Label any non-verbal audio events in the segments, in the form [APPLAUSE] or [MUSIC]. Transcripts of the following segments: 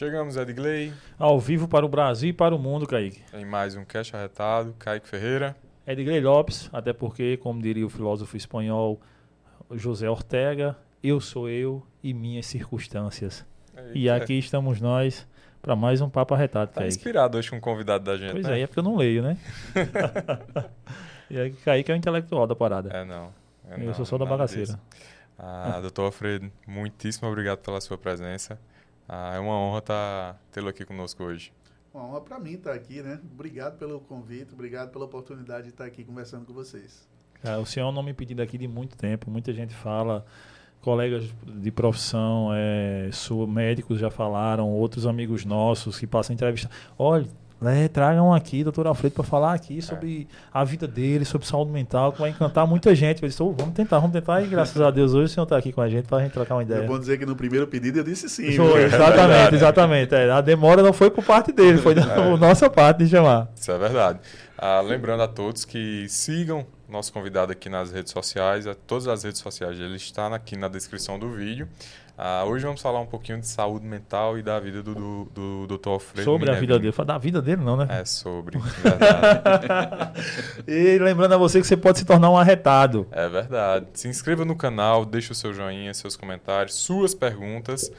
Chegamos, Edgley. Ao vivo para o Brasil e para o mundo, Kaique. Em mais um Cash Arretado, Kaique Ferreira. Edgley Lopes, até porque, como diria o filósofo espanhol José Ortega, eu sou eu e minhas circunstâncias. Eita. E aqui estamos nós para mais um Papo Arretado, tá Kaique. inspirado hoje com um convidado da gente, Pois né? é, é porque eu não leio, né? [LAUGHS] e aí, Kaique é o intelectual da parada. É, não. É eu não, sou só da bagaceira. Disso. Ah, doutor Alfredo, muitíssimo obrigado pela sua presença. Ah, é uma honra tá, tê-lo aqui conosco hoje. Uma honra para mim estar aqui, né? Obrigado pelo convite, obrigado pela oportunidade de estar aqui conversando com vocês. É, o senhor é um nome pedido aqui de muito tempo, muita gente fala, colegas de profissão, é, médicos já falaram, outros amigos nossos que passam entrevista. Olha, né, tragam aqui, doutor Alfredo, para falar aqui sobre é. a vida dele, sobre saúde mental, que vai encantar muita gente. Eu disse, oh, vamos tentar, vamos tentar, e graças a Deus hoje o senhor está aqui com a gente para a gente trocar uma ideia. É bom dizer que no primeiro pedido eu disse sim. Foi, exatamente, exatamente. É, a demora não foi por parte dele, foi da é. [LAUGHS] nossa parte de chamar. Isso é verdade. Ah, lembrando a todos que sigam nosso convidado aqui nas redes sociais, todas as redes sociais, ele está aqui na descrição do vídeo. Ah, hoje vamos falar um pouquinho de saúde mental e da vida do, do, do Dr. Alfredo. Sobre Minervino. a vida dele. Fala da vida dele, não, né? É, sobre. [LAUGHS] e lembrando a você que você pode se tornar um arretado. É verdade. Se inscreva no canal, deixe o seu joinha, seus comentários, suas perguntas.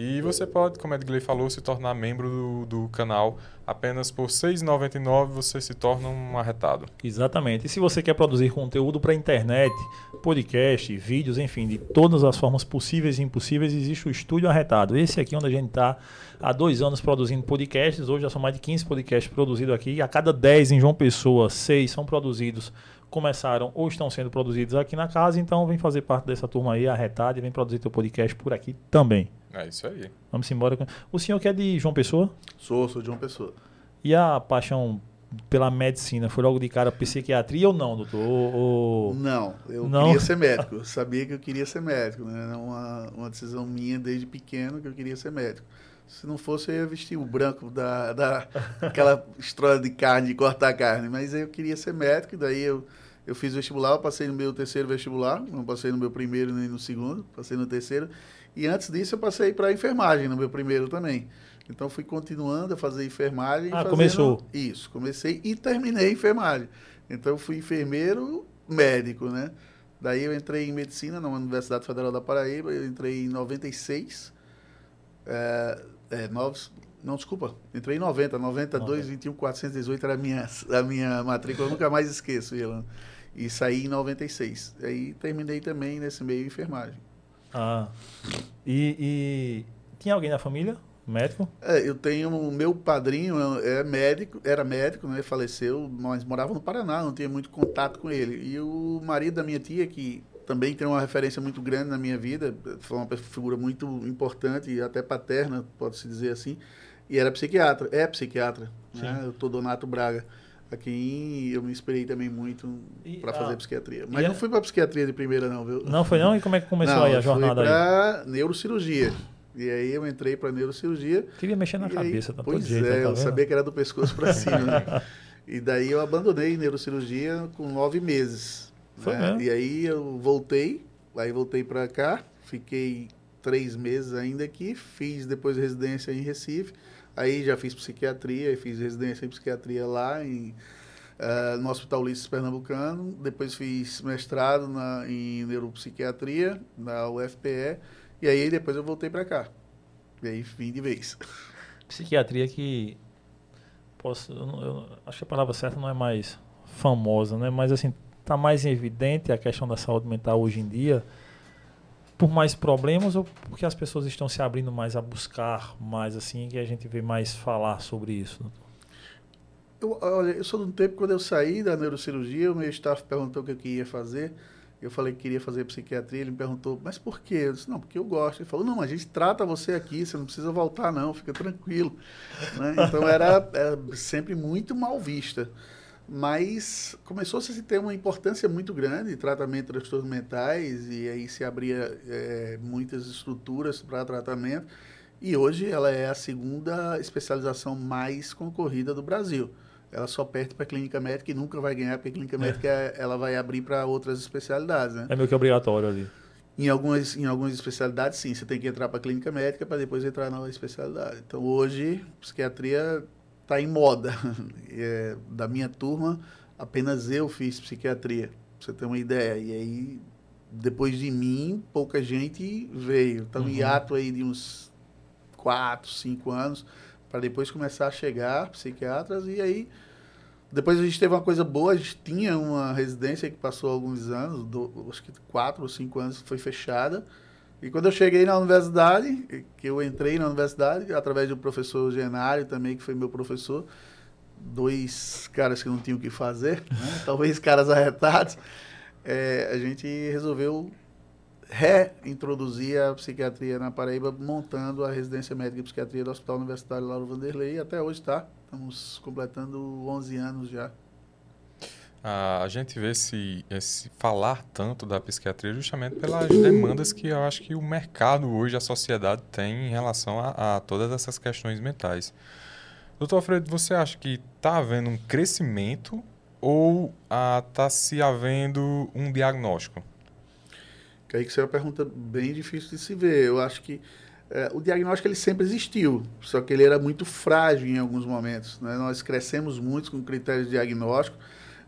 E você pode, como a Edgley falou, se tornar membro do, do canal. Apenas por R$ 6,99 você se torna um arretado. Exatamente. E se você quer produzir conteúdo para internet, podcast, vídeos, enfim, de todas as formas possíveis e impossíveis, existe o Estúdio Arretado. Esse aqui é onde a gente está há dois anos produzindo podcasts. Hoje já são mais de 15 podcasts produzidos aqui. A cada 10 em João Pessoa, 6 são produzidos começaram ou estão sendo produzidos aqui na casa, então vem fazer parte dessa turma aí, arretada, e vem produzir teu podcast por aqui também. É isso aí. Vamos embora. O senhor que é de João Pessoa? Sou, sou de João Pessoa. E a paixão pela medicina foi logo de cara psiquiatria ou não, doutor? Ou... Não, eu não? queria ser médico. Eu sabia que eu queria ser médico, né? Era uma, uma decisão minha desde pequeno que eu queria ser médico. Se não fosse, eu ia vestir o branco da, da aquela história de carne, de cortar carne. Mas eu queria ser médico, e daí eu, eu fiz vestibular, passei no meu terceiro vestibular, não passei no meu primeiro nem no segundo, passei no terceiro. E antes disso eu passei para enfermagem no meu primeiro também. Então fui continuando a fazer enfermagem. Ah, fazendo... começou? Isso, comecei e terminei enfermagem. Então fui enfermeiro médico, né? Daí eu entrei em medicina na Universidade Federal da Paraíba, eu entrei em 96. É, é, novos, não, desculpa, entrei em 90, 92, 21, 418 era a minha, a minha matrícula, eu nunca mais esqueço, Ilan. E saí em 96. Aí terminei também nesse meio enfermagem. Ah. E, e tinha alguém na família? Médico? É, eu tenho o meu padrinho é médico, era médico, né? Faleceu, mas morava no Paraná, não tinha muito contato com ele. E o marido da minha tia, que também tem uma referência muito grande na minha vida, foi uma figura muito importante e até paterna, pode-se dizer assim, e era psiquiatra, é psiquiatra, né? Tô Donato Braga a quem eu me inspirei também muito para fazer ah, psiquiatria. Mas não fui para psiquiatria de primeira, não, viu? Não foi não? E como é que começou não, aí a jornada? Fui para neurocirurgia. E aí eu entrei para neurocirurgia. Queria mexer na cabeça, tá Pois jeito, é, tá eu sabia que era do pescoço para [LAUGHS] cima. Né? E daí eu abandonei neurocirurgia com nove meses. Foi né? mesmo? E aí eu voltei, aí voltei para cá, fiquei três meses ainda aqui, fiz depois residência em Recife. Aí já fiz psiquiatria, fiz residência em psiquiatria lá em, uh, no Hospital Ulisses Pernambucano. Depois fiz mestrado na, em neuropsiquiatria na UFPE. E aí depois eu voltei para cá. E aí vim de vez. Psiquiatria que posso, eu, eu, acho que a palavra certa não é mais famosa, né? Mas assim, tá mais evidente a questão da saúde mental hoje em dia por mais problemas ou porque as pessoas estão se abrindo mais a buscar mais assim que a gente vê mais falar sobre isso? Eu, olha, eu sou de um tempo quando eu saí da neurocirurgia, o meu staff perguntou o que eu queria fazer. Eu falei que queria fazer psiquiatria, ele me perguntou, mas por quê? Eu disse, não, porque eu gosto. Ele falou, não, a gente trata você aqui, você não precisa voltar não, fica tranquilo. [LAUGHS] né? Então era, era sempre muito mal vista mas começou -se a ter uma importância muito grande tratamento de transtornos mentais e aí se abria é, muitas estruturas para tratamento e hoje ela é a segunda especialização mais concorrida do Brasil. Ela só perde para a clínica médica e nunca vai ganhar, porque a clínica é. médica ela vai abrir para outras especialidades. Né? É meio que obrigatório ali. Em algumas, em algumas especialidades, sim, você tem que entrar para a clínica médica para depois entrar na especialidade. Então, hoje, psiquiatria está em moda. [LAUGHS] É, da minha turma, apenas eu fiz psiquiatria, para você ter uma ideia. E aí, depois de mim, pouca gente veio. Então, uhum. hiato aí de uns quatro, cinco anos, para depois começar a chegar psiquiatras. E aí, depois a gente teve uma coisa boa, a gente tinha uma residência que passou alguns anos, do, acho que quatro ou cinco anos, foi fechada. E quando eu cheguei na universidade, que eu entrei na universidade, através do professor Genário também, que foi meu professor, dois caras que não tinham o que fazer, [LAUGHS] né? talvez caras arretados, é, a gente resolveu reintroduzir a psiquiatria na Paraíba, montando a residência médica e psiquiatria do Hospital Universitário Lauro Vanderlei, e até hoje está. Estamos completando 11 anos já. A gente vê esse, esse falar tanto da psiquiatria justamente pelas demandas que eu acho que o mercado hoje, a sociedade tem em relação a, a todas essas questões mentais. Doutor Alfredo, você acha que está havendo um crescimento ou está ah, se havendo um diagnóstico? Que aí que isso é uma pergunta bem difícil de se ver. Eu acho que é, o diagnóstico ele sempre existiu, só que ele era muito frágil em alguns momentos. Né? Nós crescemos muito com critérios de diagnóstico,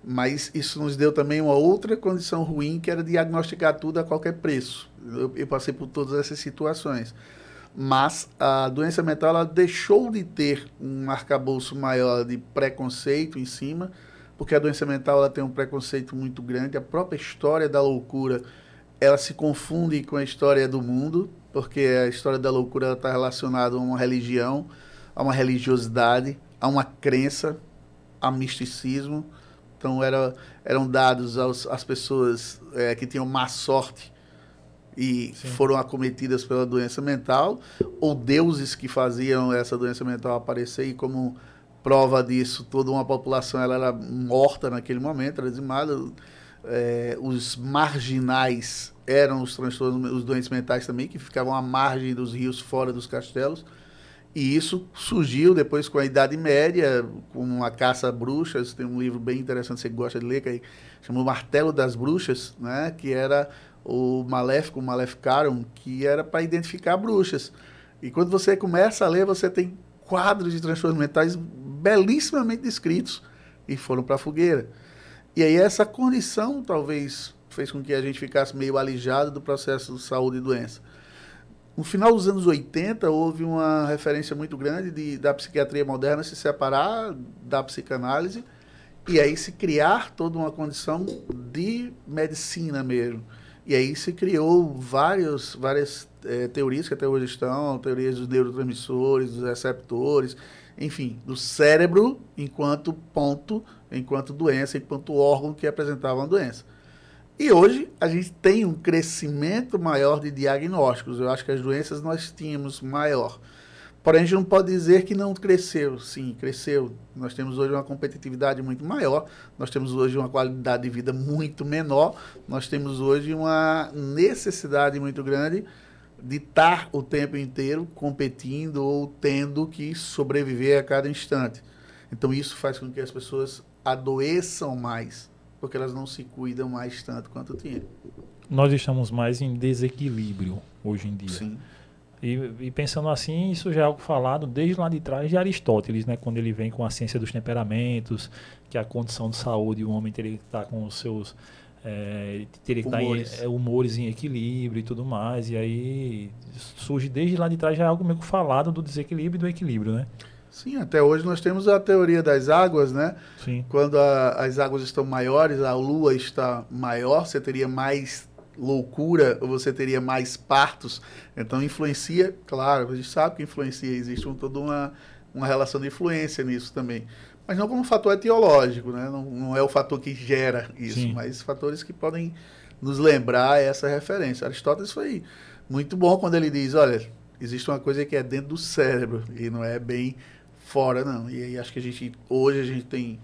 mas isso nos deu também uma outra condição ruim, que era diagnosticar tudo a qualquer preço. Eu, eu passei por todas essas situações. Mas a doença mental ela deixou de ter um arcabouço maior de preconceito em cima, porque a doença mental ela tem um preconceito muito grande. A própria história da loucura ela se confunde com a história do mundo, porque a história da loucura está relacionada a uma religião, a uma religiosidade, a uma crença, a misticismo. Então era, eram dados aos, às pessoas é, que tinham má sorte e Sim. foram acometidas pela doença mental, ou deuses que faziam essa doença mental aparecer e como prova disso, toda uma população ela era morta naquele momento, era dizimada é, os marginais eram os transtornos, os doentes mentais também, que ficavam à margem dos rios, fora dos castelos. E isso surgiu depois com a Idade Média, com a caça a bruxas. Tem um livro bem interessante, você gosta de ler, que é, chama O Martelo das Bruxas, né? que era o Maléfico, o Maleficarum, que era para identificar bruxas. E quando você começa a ler, você tem quadros de transtornos mentais belíssimamente descritos e foram para a fogueira. E aí essa condição talvez fez com que a gente ficasse meio alijado do processo de saúde e doença. No final dos anos 80, houve uma referência muito grande de, da psiquiatria moderna se separar da psicanálise e aí se criar toda uma condição de medicina mesmo. E aí se criou vários, várias é, teorias que até hoje estão, teorias dos neurotransmissores, dos receptores, enfim, do cérebro enquanto ponto enquanto doença, enquanto órgão que apresentava uma doença. E hoje a gente tem um crescimento maior de diagnósticos. Eu acho que as doenças nós tínhamos maior. Porém, a gente não pode dizer que não cresceu. Sim, cresceu. Nós temos hoje uma competitividade muito maior, nós temos hoje uma qualidade de vida muito menor, nós temos hoje uma necessidade muito grande de estar o tempo inteiro competindo ou tendo que sobreviver a cada instante. Então, isso faz com que as pessoas adoeçam mais, porque elas não se cuidam mais tanto quanto tinham. Nós estamos mais em desequilíbrio hoje em dia. Sim. E, e, pensando assim, isso já é algo falado desde lá de trás de Aristóteles, né? quando ele vem com a ciência dos temperamentos, que a condição de saúde, o homem teria que estar com os seus. É, teria que humores. estar em, é, humores em equilíbrio e tudo mais. E aí surge desde lá de trás já é algo meio falado do desequilíbrio e do equilíbrio, né? Sim, até hoje nós temos a teoria das águas, né? Sim. Quando a, as águas estão maiores, a lua está maior, você teria mais loucura ou você teria mais partos. Então influencia, claro, a gente sabe que influencia, existe um, toda uma, uma relação de influência nisso também. Mas não como um fator etiológico, né? Não, não é o fator que gera isso, Sim. mas fatores que podem nos lembrar essa referência. Aristóteles foi muito bom quando ele diz, olha, existe uma coisa que é dentro do cérebro e não é bem fora, não. E aí acho que a gente, hoje a gente tem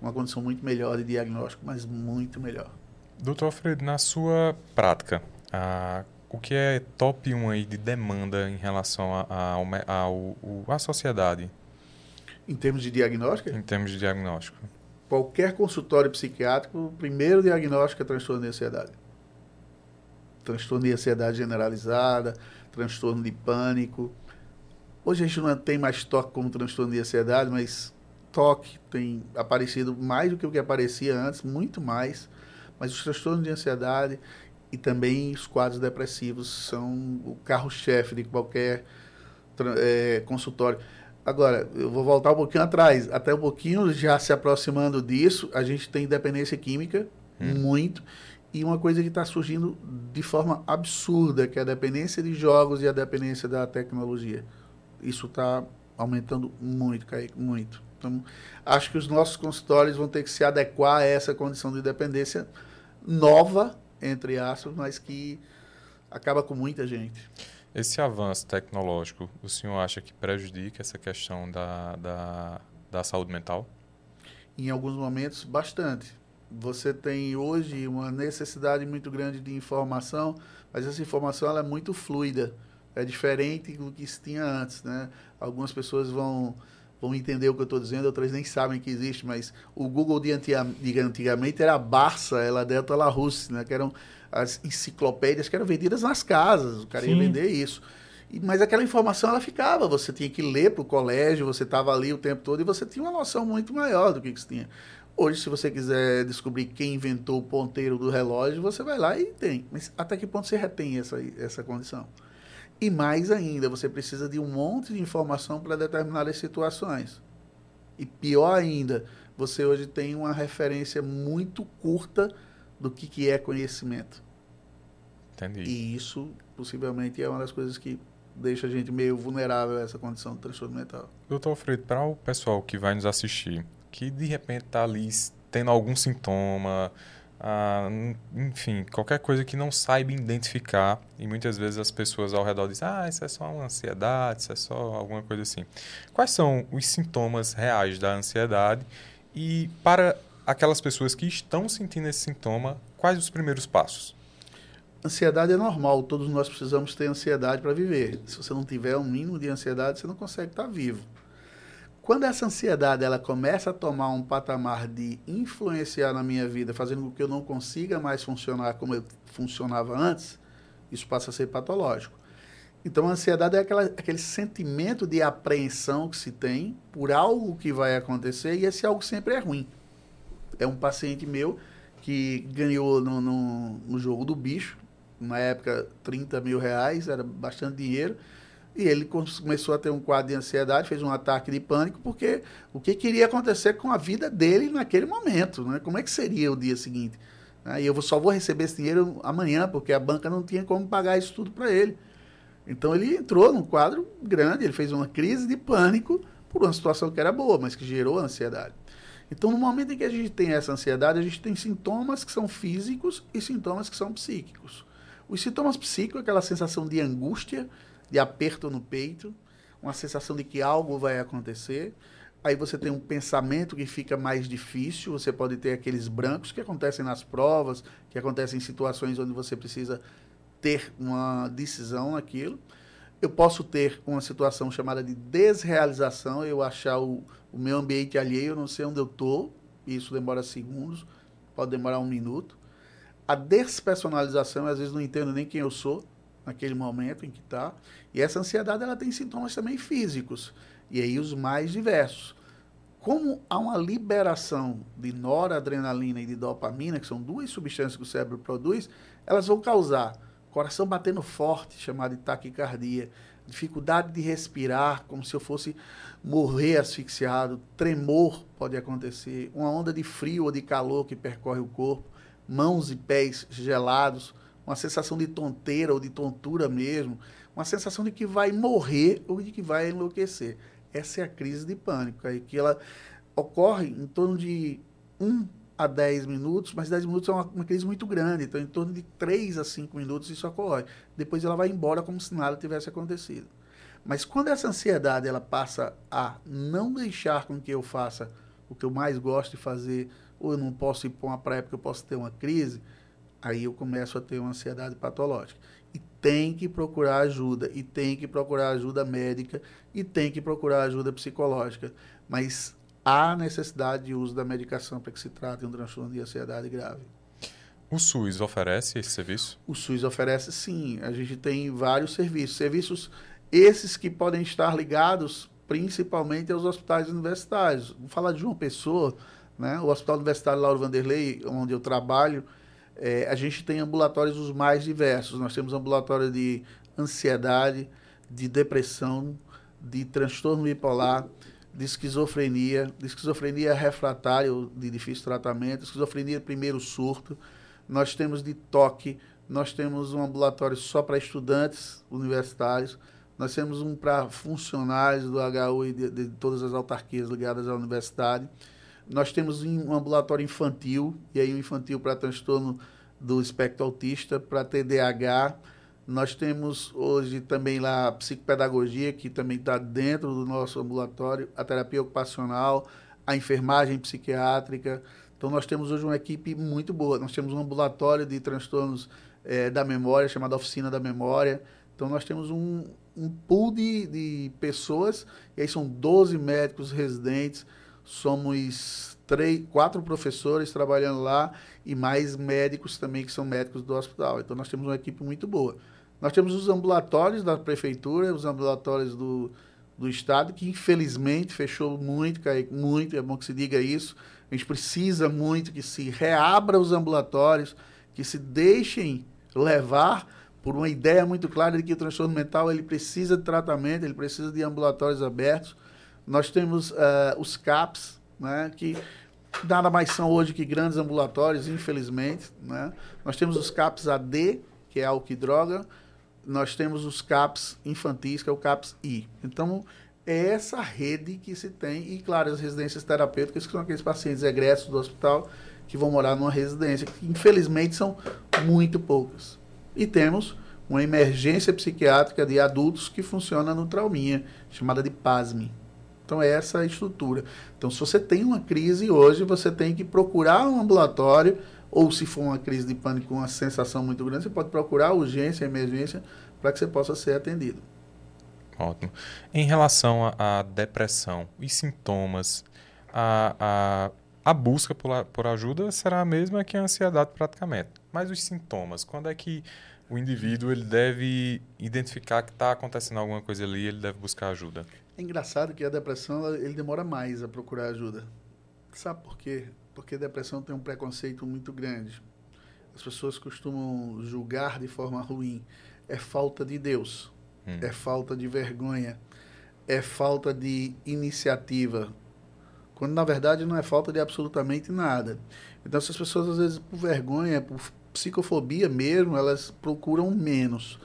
uma condição muito melhor de diagnóstico, mas muito melhor. Doutor Alfredo, na sua prática, a, o que é top 1 aí de demanda em relação à sociedade? Em termos de diagnóstico? Em termos de diagnóstico. Qualquer consultório psiquiátrico, o primeiro diagnóstico é transtorno de ansiedade. transtorno de ansiedade generalizada, transtorno de pânico. Hoje a gente não tem mais toque como transtorno de ansiedade, mas toque tem aparecido mais do que o que aparecia antes, muito mais. Mas os transtornos de ansiedade e também os quadros depressivos são o carro-chefe de qualquer é, consultório. Agora, eu vou voltar um pouquinho atrás, até um pouquinho já se aproximando disso, a gente tem dependência química, hum. muito, e uma coisa que está surgindo de forma absurda, que é a dependência de jogos e a dependência da tecnologia. Isso está aumentando muito, Kaique, muito. Então, acho que os nossos consultórios vão ter que se adequar a essa condição de dependência nova, entre aspas, mas que acaba com muita gente. Esse avanço tecnológico, o senhor acha que prejudica essa questão da, da, da saúde mental? Em alguns momentos, bastante. Você tem hoje uma necessidade muito grande de informação, mas essa informação ela é muito fluida. É diferente do que se tinha antes. Né? Algumas pessoas vão, vão entender o que eu estou dizendo, outras nem sabem que existe, mas o Google de, antigamente era a Barça, ela dentro da Rússia, né? que eram as enciclopédias que eram vendidas nas casas, o cara Sim. ia vender isso. E, mas aquela informação ela ficava, você tinha que ler para o colégio, você estava ali o tempo todo e você tinha uma noção muito maior do que, que você tinha. Hoje, se você quiser descobrir quem inventou o ponteiro do relógio, você vai lá e tem. Mas até que ponto você retém essa, essa condição? E mais ainda, você precisa de um monte de informação para determinadas situações. E pior ainda, você hoje tem uma referência muito curta do que, que é conhecimento. Entendi. E isso, possivelmente, é uma das coisas que deixa a gente meio vulnerável a essa condição de transtorno mental. Doutor Alfredo, para o pessoal que vai nos assistir, que de repente está ali tendo algum sintoma, ah, enfim, qualquer coisa que não saiba identificar, e muitas vezes as pessoas ao redor dizem, ah, isso é só uma ansiedade, isso é só alguma coisa assim. Quais são os sintomas reais da ansiedade? E para aquelas pessoas que estão sentindo esse sintoma, quais os primeiros passos? Ansiedade é normal, todos nós precisamos ter ansiedade para viver. Se você não tiver um mínimo de ansiedade, você não consegue estar vivo. Quando essa ansiedade ela começa a tomar um patamar de influenciar na minha vida, fazendo com que eu não consiga mais funcionar como eu funcionava antes, isso passa a ser patológico. Então, a ansiedade é aquela, aquele sentimento de apreensão que se tem por algo que vai acontecer e esse algo sempre é ruim é um paciente meu que ganhou no, no, no, jogo do bicho, na época 30 mil reais, era bastante dinheiro, e ele começou a ter um quadro de ansiedade, fez um ataque de pânico, porque o que queria acontecer com a vida dele naquele momento, né? como é que seria o dia seguinte? Né? E eu só vou receber esse dinheiro amanhã, porque a banca não tinha como pagar isso tudo para ele. Então ele entrou num quadro grande, ele fez uma crise de pânico por uma situação que era boa, mas que gerou ansiedade. Então, no momento em que a gente tem essa ansiedade, a gente tem sintomas que são físicos e sintomas que são psíquicos. Os sintomas psíquicos é aquela sensação de angústia, de aperto no peito, uma sensação de que algo vai acontecer. Aí você tem um pensamento que fica mais difícil, você pode ter aqueles brancos que acontecem nas provas, que acontecem em situações onde você precisa ter uma decisão naquilo. Eu posso ter uma situação chamada de desrealização, eu achar o, o meu ambiente alheio, eu não sei onde eu estou, isso demora segundos, pode demorar um minuto. A despersonalização, às vezes não entendo nem quem eu sou naquele momento em que está. E essa ansiedade ela tem sintomas também físicos, e aí os mais diversos. Como há uma liberação de noradrenalina e de dopamina, que são duas substâncias que o cérebro produz, elas vão causar coração batendo forte, chamado de taquicardia, dificuldade de respirar, como se eu fosse morrer asfixiado, tremor pode acontecer, uma onda de frio ou de calor que percorre o corpo, mãos e pés gelados, uma sensação de tonteira ou de tontura mesmo, uma sensação de que vai morrer ou de que vai enlouquecer. Essa é a crise de pânico, aí que ela ocorre em torno de um a 10 minutos, mas 10 minutos é uma, uma, crise muito grande, então em torno de 3 a 5 minutos isso ocorre. Depois ela vai embora como se nada tivesse acontecido. Mas quando essa ansiedade ela passa a não deixar com que eu faça o que eu mais gosto de fazer, ou eu não posso ir para uma praia porque eu posso ter uma crise, aí eu começo a ter uma ansiedade patológica. Tem que procurar ajuda, e tem que procurar ajuda médica, e tem que procurar ajuda psicológica. Mas há necessidade de uso da medicação para que se trate um transtorno de ansiedade grave. O SUS oferece esse serviço? O SUS oferece sim. A gente tem vários serviços. Serviços esses que podem estar ligados principalmente aos hospitais universitários. Vou falar de uma pessoa, né? o Hospital Universitário Lauro Vanderlei, onde eu trabalho, é, a gente tem ambulatórios os mais diversos. Nós temos ambulatório de ansiedade, de depressão, de transtorno bipolar, de esquizofrenia, de esquizofrenia refratária de difícil tratamento, esquizofrenia primeiro surto. Nós temos de toque, nós temos um ambulatório só para estudantes universitários, nós temos um para funcionários do HU e de, de, todas as autarquias ligadas à universidade. Nós temos um ambulatório infantil, e aí o infantil para transtorno do espectro autista, para TDAH. Nós temos hoje também lá a psicopedagogia, que também está dentro do nosso ambulatório, a terapia ocupacional, a enfermagem psiquiátrica. Então, nós temos hoje uma equipe muito boa. Nós temos um ambulatório de transtornos é, da memória, chamado Oficina da Memória. Então, nós temos um, um pool de, de pessoas, e aí são 12 médicos residentes, somos três, quatro professores trabalhando lá e mais médicos também que são médicos do hospital. Então nós temos uma equipe muito boa. Nós temos os ambulatórios da prefeitura, os ambulatórios do, do estado, que infelizmente fechou muito, muito, é bom que se diga isso. A gente precisa muito que se reabra os ambulatórios, que se deixem levar por uma ideia muito clara de que o transtorno mental ele precisa de tratamento, ele precisa de ambulatórios abertos. Nós temos uh, os CAPs, né, que nada mais são hoje que grandes ambulatórios, infelizmente. Né? Nós temos os CAPs AD, que é álcool e droga. Nós temos os CAPs infantis, que é o CAPs I. Então, é essa rede que se tem. E, claro, as residências terapêuticas, que são aqueles pacientes egressos do hospital que vão morar numa residência, que infelizmente são muito poucas. E temos uma emergência psiquiátrica de adultos que funciona no Trauminha, chamada de PASME. Então, é essa a estrutura. Então, se você tem uma crise hoje, você tem que procurar um ambulatório, ou se for uma crise de pânico com uma sensação muito grande, você pode procurar urgência, emergência, para que você possa ser atendido. Ótimo. Em relação à depressão e sintomas, a, a, a busca por, por ajuda será a mesma que a ansiedade praticamente. Mas os sintomas, quando é que o indivíduo ele deve identificar que está acontecendo alguma coisa ali, ele deve buscar ajuda? É engraçado que a depressão ele demora mais a procurar ajuda. Sabe por quê? Porque a depressão tem um preconceito muito grande. As pessoas costumam julgar de forma ruim. É falta de Deus, hum. é falta de vergonha, é falta de iniciativa. Quando na verdade não é falta de absolutamente nada. Então, essas pessoas, às vezes, por vergonha, por psicofobia mesmo, elas procuram menos.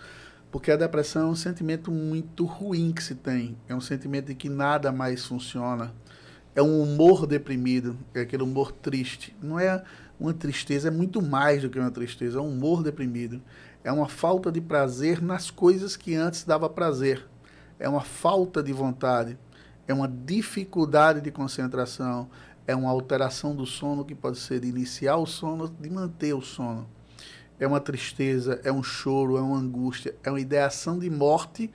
Porque a depressão é um sentimento muito ruim que se tem. É um sentimento de que nada mais funciona. É um humor deprimido, é aquele humor triste. Não é uma tristeza, é muito mais do que uma tristeza, é um humor deprimido. É uma falta de prazer nas coisas que antes dava prazer. É uma falta de vontade. É uma dificuldade de concentração. É uma alteração do sono que pode ser de iniciar o sono, de manter o sono é uma tristeza, é um choro, é uma angústia, é uma ideação de morte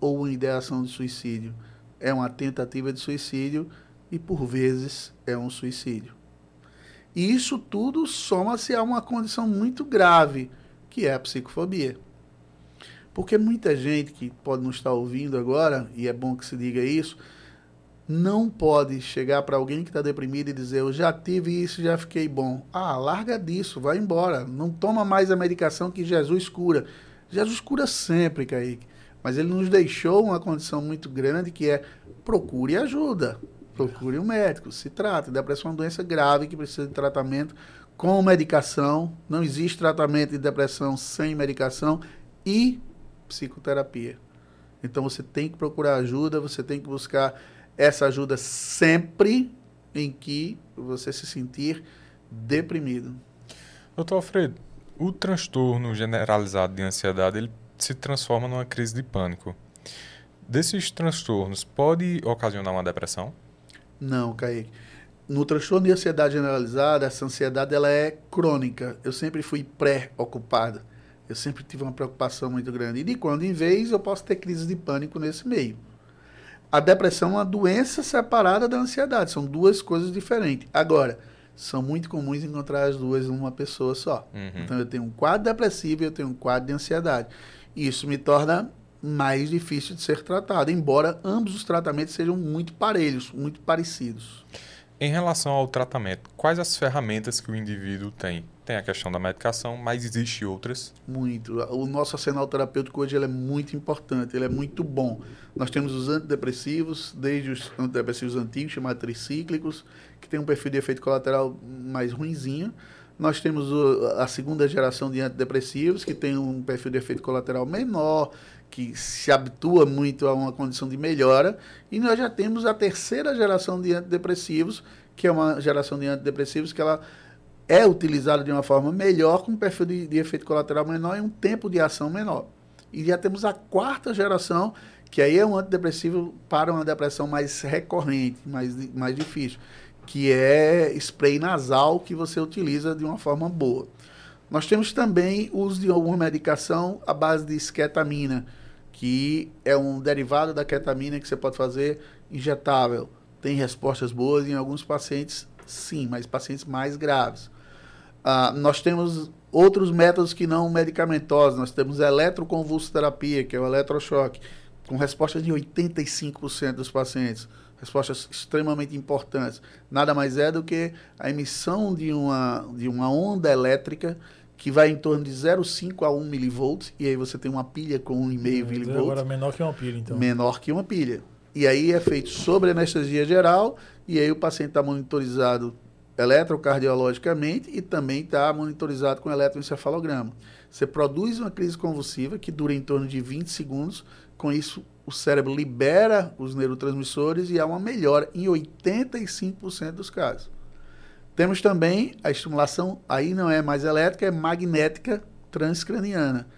ou uma ideação de suicídio. É uma tentativa de suicídio e, por vezes, é um suicídio. E isso tudo soma-se a uma condição muito grave, que é a psicofobia. Porque muita gente que pode não estar ouvindo agora, e é bom que se diga isso, não pode chegar para alguém que está deprimido e dizer: Eu já tive isso, já fiquei bom. Ah, larga disso, vai embora. Não toma mais a medicação que Jesus cura. Jesus cura sempre, Kaique. Mas ele nos deixou uma condição muito grande que é procure ajuda. Procure um médico, se trata. Depressão é uma doença grave que precisa de tratamento com medicação. Não existe tratamento de depressão sem medicação e psicoterapia. Então você tem que procurar ajuda, você tem que buscar essa ajuda sempre em que você se sentir deprimido. Doutor Alfredo, o transtorno generalizado de ansiedade ele se transforma numa crise de pânico. Desses transtornos, pode ocasionar uma depressão? Não, Kaique. No transtorno de ansiedade generalizada, essa ansiedade ela é crônica. Eu sempre fui pré-ocupado. Eu sempre tive uma preocupação muito grande. E de quando em vez eu posso ter crises de pânico nesse meio a depressão é uma doença separada da ansiedade, são duas coisas diferentes. Agora, são muito comuns encontrar as duas numa pessoa só. Uhum. Então eu tenho um quadro depressivo e eu tenho um quadro de ansiedade. Isso me torna mais difícil de ser tratado, embora ambos os tratamentos sejam muito parelhos, muito parecidos. Em relação ao tratamento, quais as ferramentas que o indivíduo tem? Tem a questão da medicação, mas existe outras? Muito. O nosso arsenal terapêutico hoje é muito importante, ele é muito bom. Nós temos os antidepressivos, desde os antidepressivos antigos, chamados tricíclicos, que tem um perfil de efeito colateral mais ruinzinho. Nós temos a segunda geração de antidepressivos, que tem um perfil de efeito colateral menor, que se habitua muito a uma condição de melhora, e nós já temos a terceira geração de antidepressivos, que é uma geração de antidepressivos que ela é utilizada de uma forma melhor, com um perfil de, de efeito colateral menor e um tempo de ação menor. E já temos a quarta geração, que aí é um antidepressivo para uma depressão mais recorrente, mais, mais difícil, que é spray nasal que você utiliza de uma forma boa. Nós temos também o uso de alguma medicação à base de esketamina, que é um derivado da ketamina que você pode fazer injetável. Tem respostas boas em alguns pacientes, sim, mas pacientes mais graves. Ah, nós temos outros métodos que não medicamentosos. Nós temos eletroconvulsoterapia, que é o eletrochoque, com resposta de 85% dos pacientes. Respostas extremamente importantes. Nada mais é do que a emissão de uma, de uma onda elétrica que vai em torno de 0,5 a 1 milivolts, e aí você tem uma pilha com 1,5 É, milivolts. Agora menor que uma pilha, então. Menor que uma pilha. E aí é feito sobre anestesia geral, e aí o paciente está monitorizado eletrocardiologicamente e também está monitorizado com eletroencefalograma. Você produz uma crise convulsiva que dura em torno de 20 segundos, com isso o cérebro libera os neurotransmissores e há uma melhora em 85% dos casos. Temos também a estimulação, aí não é mais elétrica, é magnética transcraniana.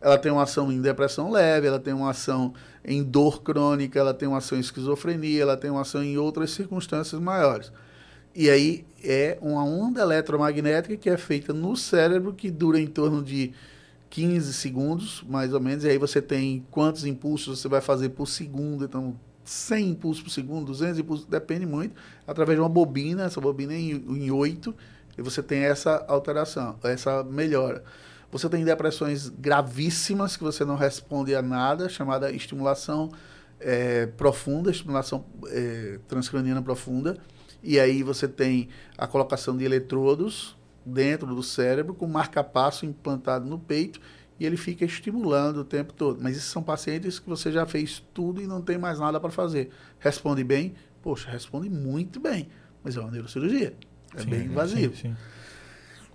Ela tem uma ação em depressão leve, ela tem uma ação em dor crônica, ela tem uma ação em esquizofrenia, ela tem uma ação em outras circunstâncias maiores. E aí é uma onda eletromagnética que é feita no cérebro, que dura em torno de 15 segundos, mais ou menos, e aí você tem quantos impulsos você vai fazer por segundo, então 100 impulsos por segundo, 200 impulsos, depende muito, através de uma bobina, essa bobina em, em 8, e você tem essa alteração, essa melhora. Você tem depressões gravíssimas que você não responde a nada, chamada estimulação é, profunda, estimulação é, transcraniana profunda, e aí você tem a colocação de eletrodos dentro do cérebro com marca-passo implantado no peito e ele fica estimulando o tempo todo. Mas esses são pacientes que você já fez tudo e não tem mais nada para fazer. Responde bem? Poxa, responde muito bem, mas é uma neurocirurgia. É Sim, bem invasivo. sim, sim.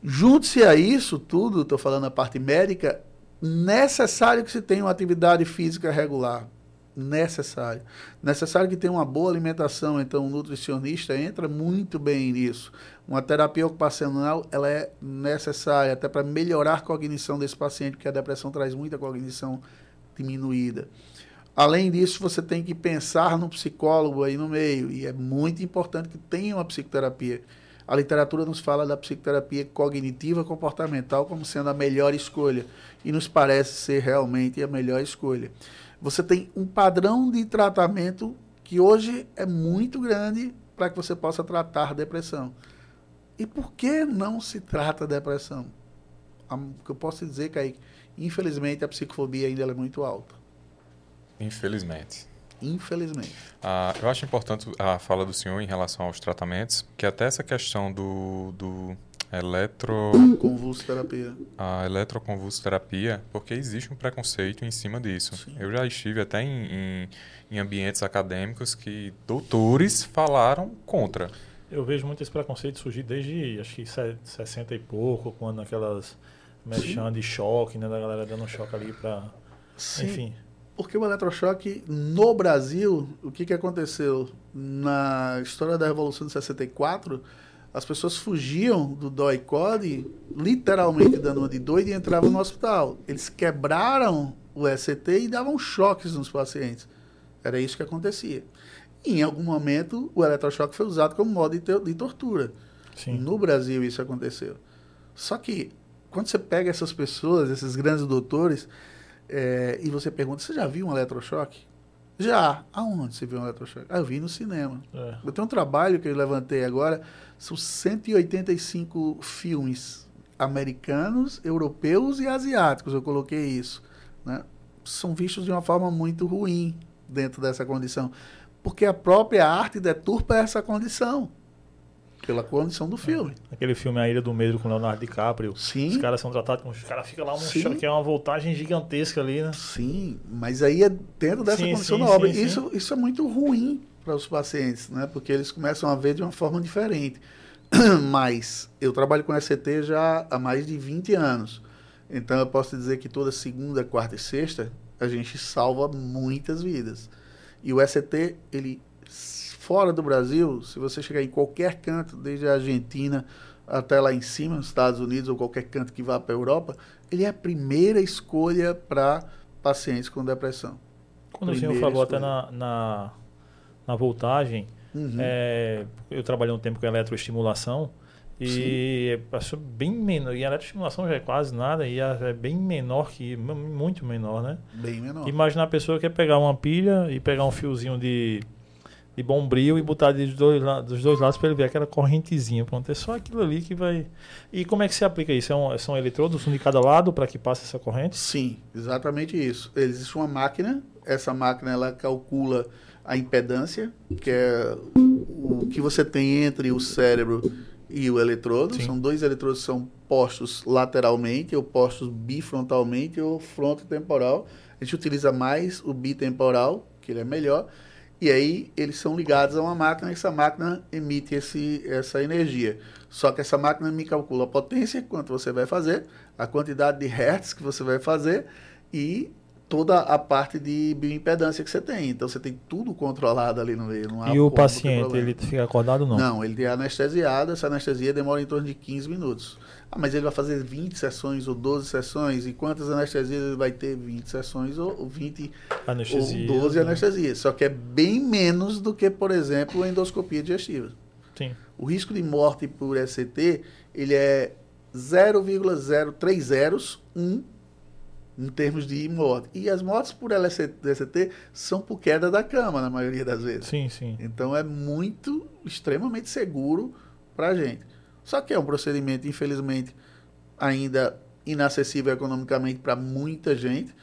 Junte-se a isso tudo, estou falando a parte médica, necessário que se tenha uma atividade física regular. Necessário. Necessário que tenha uma boa alimentação, então o nutricionista entra muito bem nisso. Uma terapia ocupacional, ela é necessária até para melhorar a cognição desse paciente, porque a depressão traz muita cognição diminuída. Além disso, você tem que pensar no psicólogo aí no meio, e é muito importante que tenha uma psicoterapia. A literatura nos fala da psicoterapia cognitiva comportamental como sendo a melhor escolha, e nos parece ser realmente a melhor escolha. Você tem um padrão de tratamento que hoje é muito grande para que você possa tratar depressão. E por que não se trata depressão? O que eu posso dizer, Kaique, infelizmente a psicofobia ainda é muito alta. Infelizmente. Infelizmente. Ah, eu acho importante a fala do senhor em relação aos tratamentos, que até essa questão do, do eletro, Convulsoterapia. a eletroconvulsoterapia, porque existe um preconceito em cima disso. Sim. Eu já estive até em, em, em ambientes acadêmicos que doutores falaram contra. Eu vejo muito esse preconceito surgir desde, acho que se- 60 e pouco, quando aquelas mexendo de choque, né, da galera dando um choque ali pra... Sim, Enfim, porque o eletrochoque no Brasil, o que, que aconteceu? Na história da Revolução de 64, as pessoas fugiam do DOI-CODE, literalmente dando uma de doido e entravam no hospital. Eles quebraram o ECT e davam choques nos pacientes. Era isso que acontecia. E, em algum momento, o eletrochoque foi usado como modo de, te- de tortura. sim. No Brasil isso aconteceu. Só que quando você pega essas pessoas, esses grandes doutores, é, e você pergunta, você já viu um eletrochoque? Já. Aonde você viu um eletrochoque? Ah, eu vi no cinema. É. Eu tenho um trabalho que eu levantei agora, são 185 filmes americanos, europeus e asiáticos, eu coloquei isso. Né? São vistos de uma forma muito ruim dentro dessa condição. Porque a própria arte deturpa essa condição. Pela condição do filme. Aquele filme A Ilha do Medo com Leonardo DiCaprio. Sim. Os caras são tratados como. Os caras ficam lá, um Sim. choque, é uma voltagem gigantesca ali, né? Sim, mas aí é dentro dessa Sim, condição sim, da obra. sim, sim. Isso, isso é muito ruim para os pacientes, né? Porque eles começam a ver de uma forma diferente. [CLEARS THROAT] Mas eu trabalho com SCT já há mais de 20 anos. Então eu posso dizer que toda segunda, quarta e sexta a gente salva muitas vidas. E o SCT, ele fora do Brasil, se você chegar em qualquer canto, desde a Argentina até lá em cima, nos Estados Unidos ou qualquer canto que vá para a Europa, ele é a primeira escolha para pacientes com depressão. Quando o senhor Primeira falou até escolha. na, na, na voltagem, Uhum. é, eu trabalhei um tempo com eletroestimulação e passou bem menor. E a eletroestimulação já é quase nada, e é bem menor que. muito menor, né? Bem menor. Imagina a pessoa que quer pegar uma pilha e pegar um fiozinho de, de bombril e botar dos dois, dos dois lados para ele ver aquela correntezinha. Pronto, é só aquilo ali que vai. E como é que se aplica isso? É um- são eletrodos um de cada lado para que passe essa corrente? Sim, exatamente isso. Existe uma máquina, essa máquina ela calcula a impedância, que é o que você tem entre o cérebro e o eletrodo. Sim. São dois eletrodos que são postos lateralmente, ou postos bifrontalmente, ou frontotemporal. A gente utiliza mais o bitemporal, que ele é melhor, e aí eles são ligados a uma máquina e essa máquina emite esse, essa energia. Só que essa máquina me calcula a potência, quanto você vai fazer, a quantidade de hertz que você vai fazer e toda a parte de bioimpedância que você tem. Então você tem tudo controlado ali no meio. E o paciente, ele fica acordado ou não? Não, ele é anestesiado, essa anestesia demora em torno de 15 minutos. Ah, mas ele vai fazer 20 sessões ou 12 sessões, e quantas anestesias ele vai ter? 20 sessões ou ou 20 Anestesia. ou 12 né? anestesias. Só que é bem menos do que, por exemplo, a endoscopia digestiva. Sim. O risco de morte por SCT, ele é 0,03 zeros, 1 em termos de morte. E as mortes por LCT são por queda da cama, na maioria das vezes. Sim, sim. Então é muito, extremamente seguro para a gente. Só que é um procedimento, infelizmente, ainda inacessível economicamente para muita gente.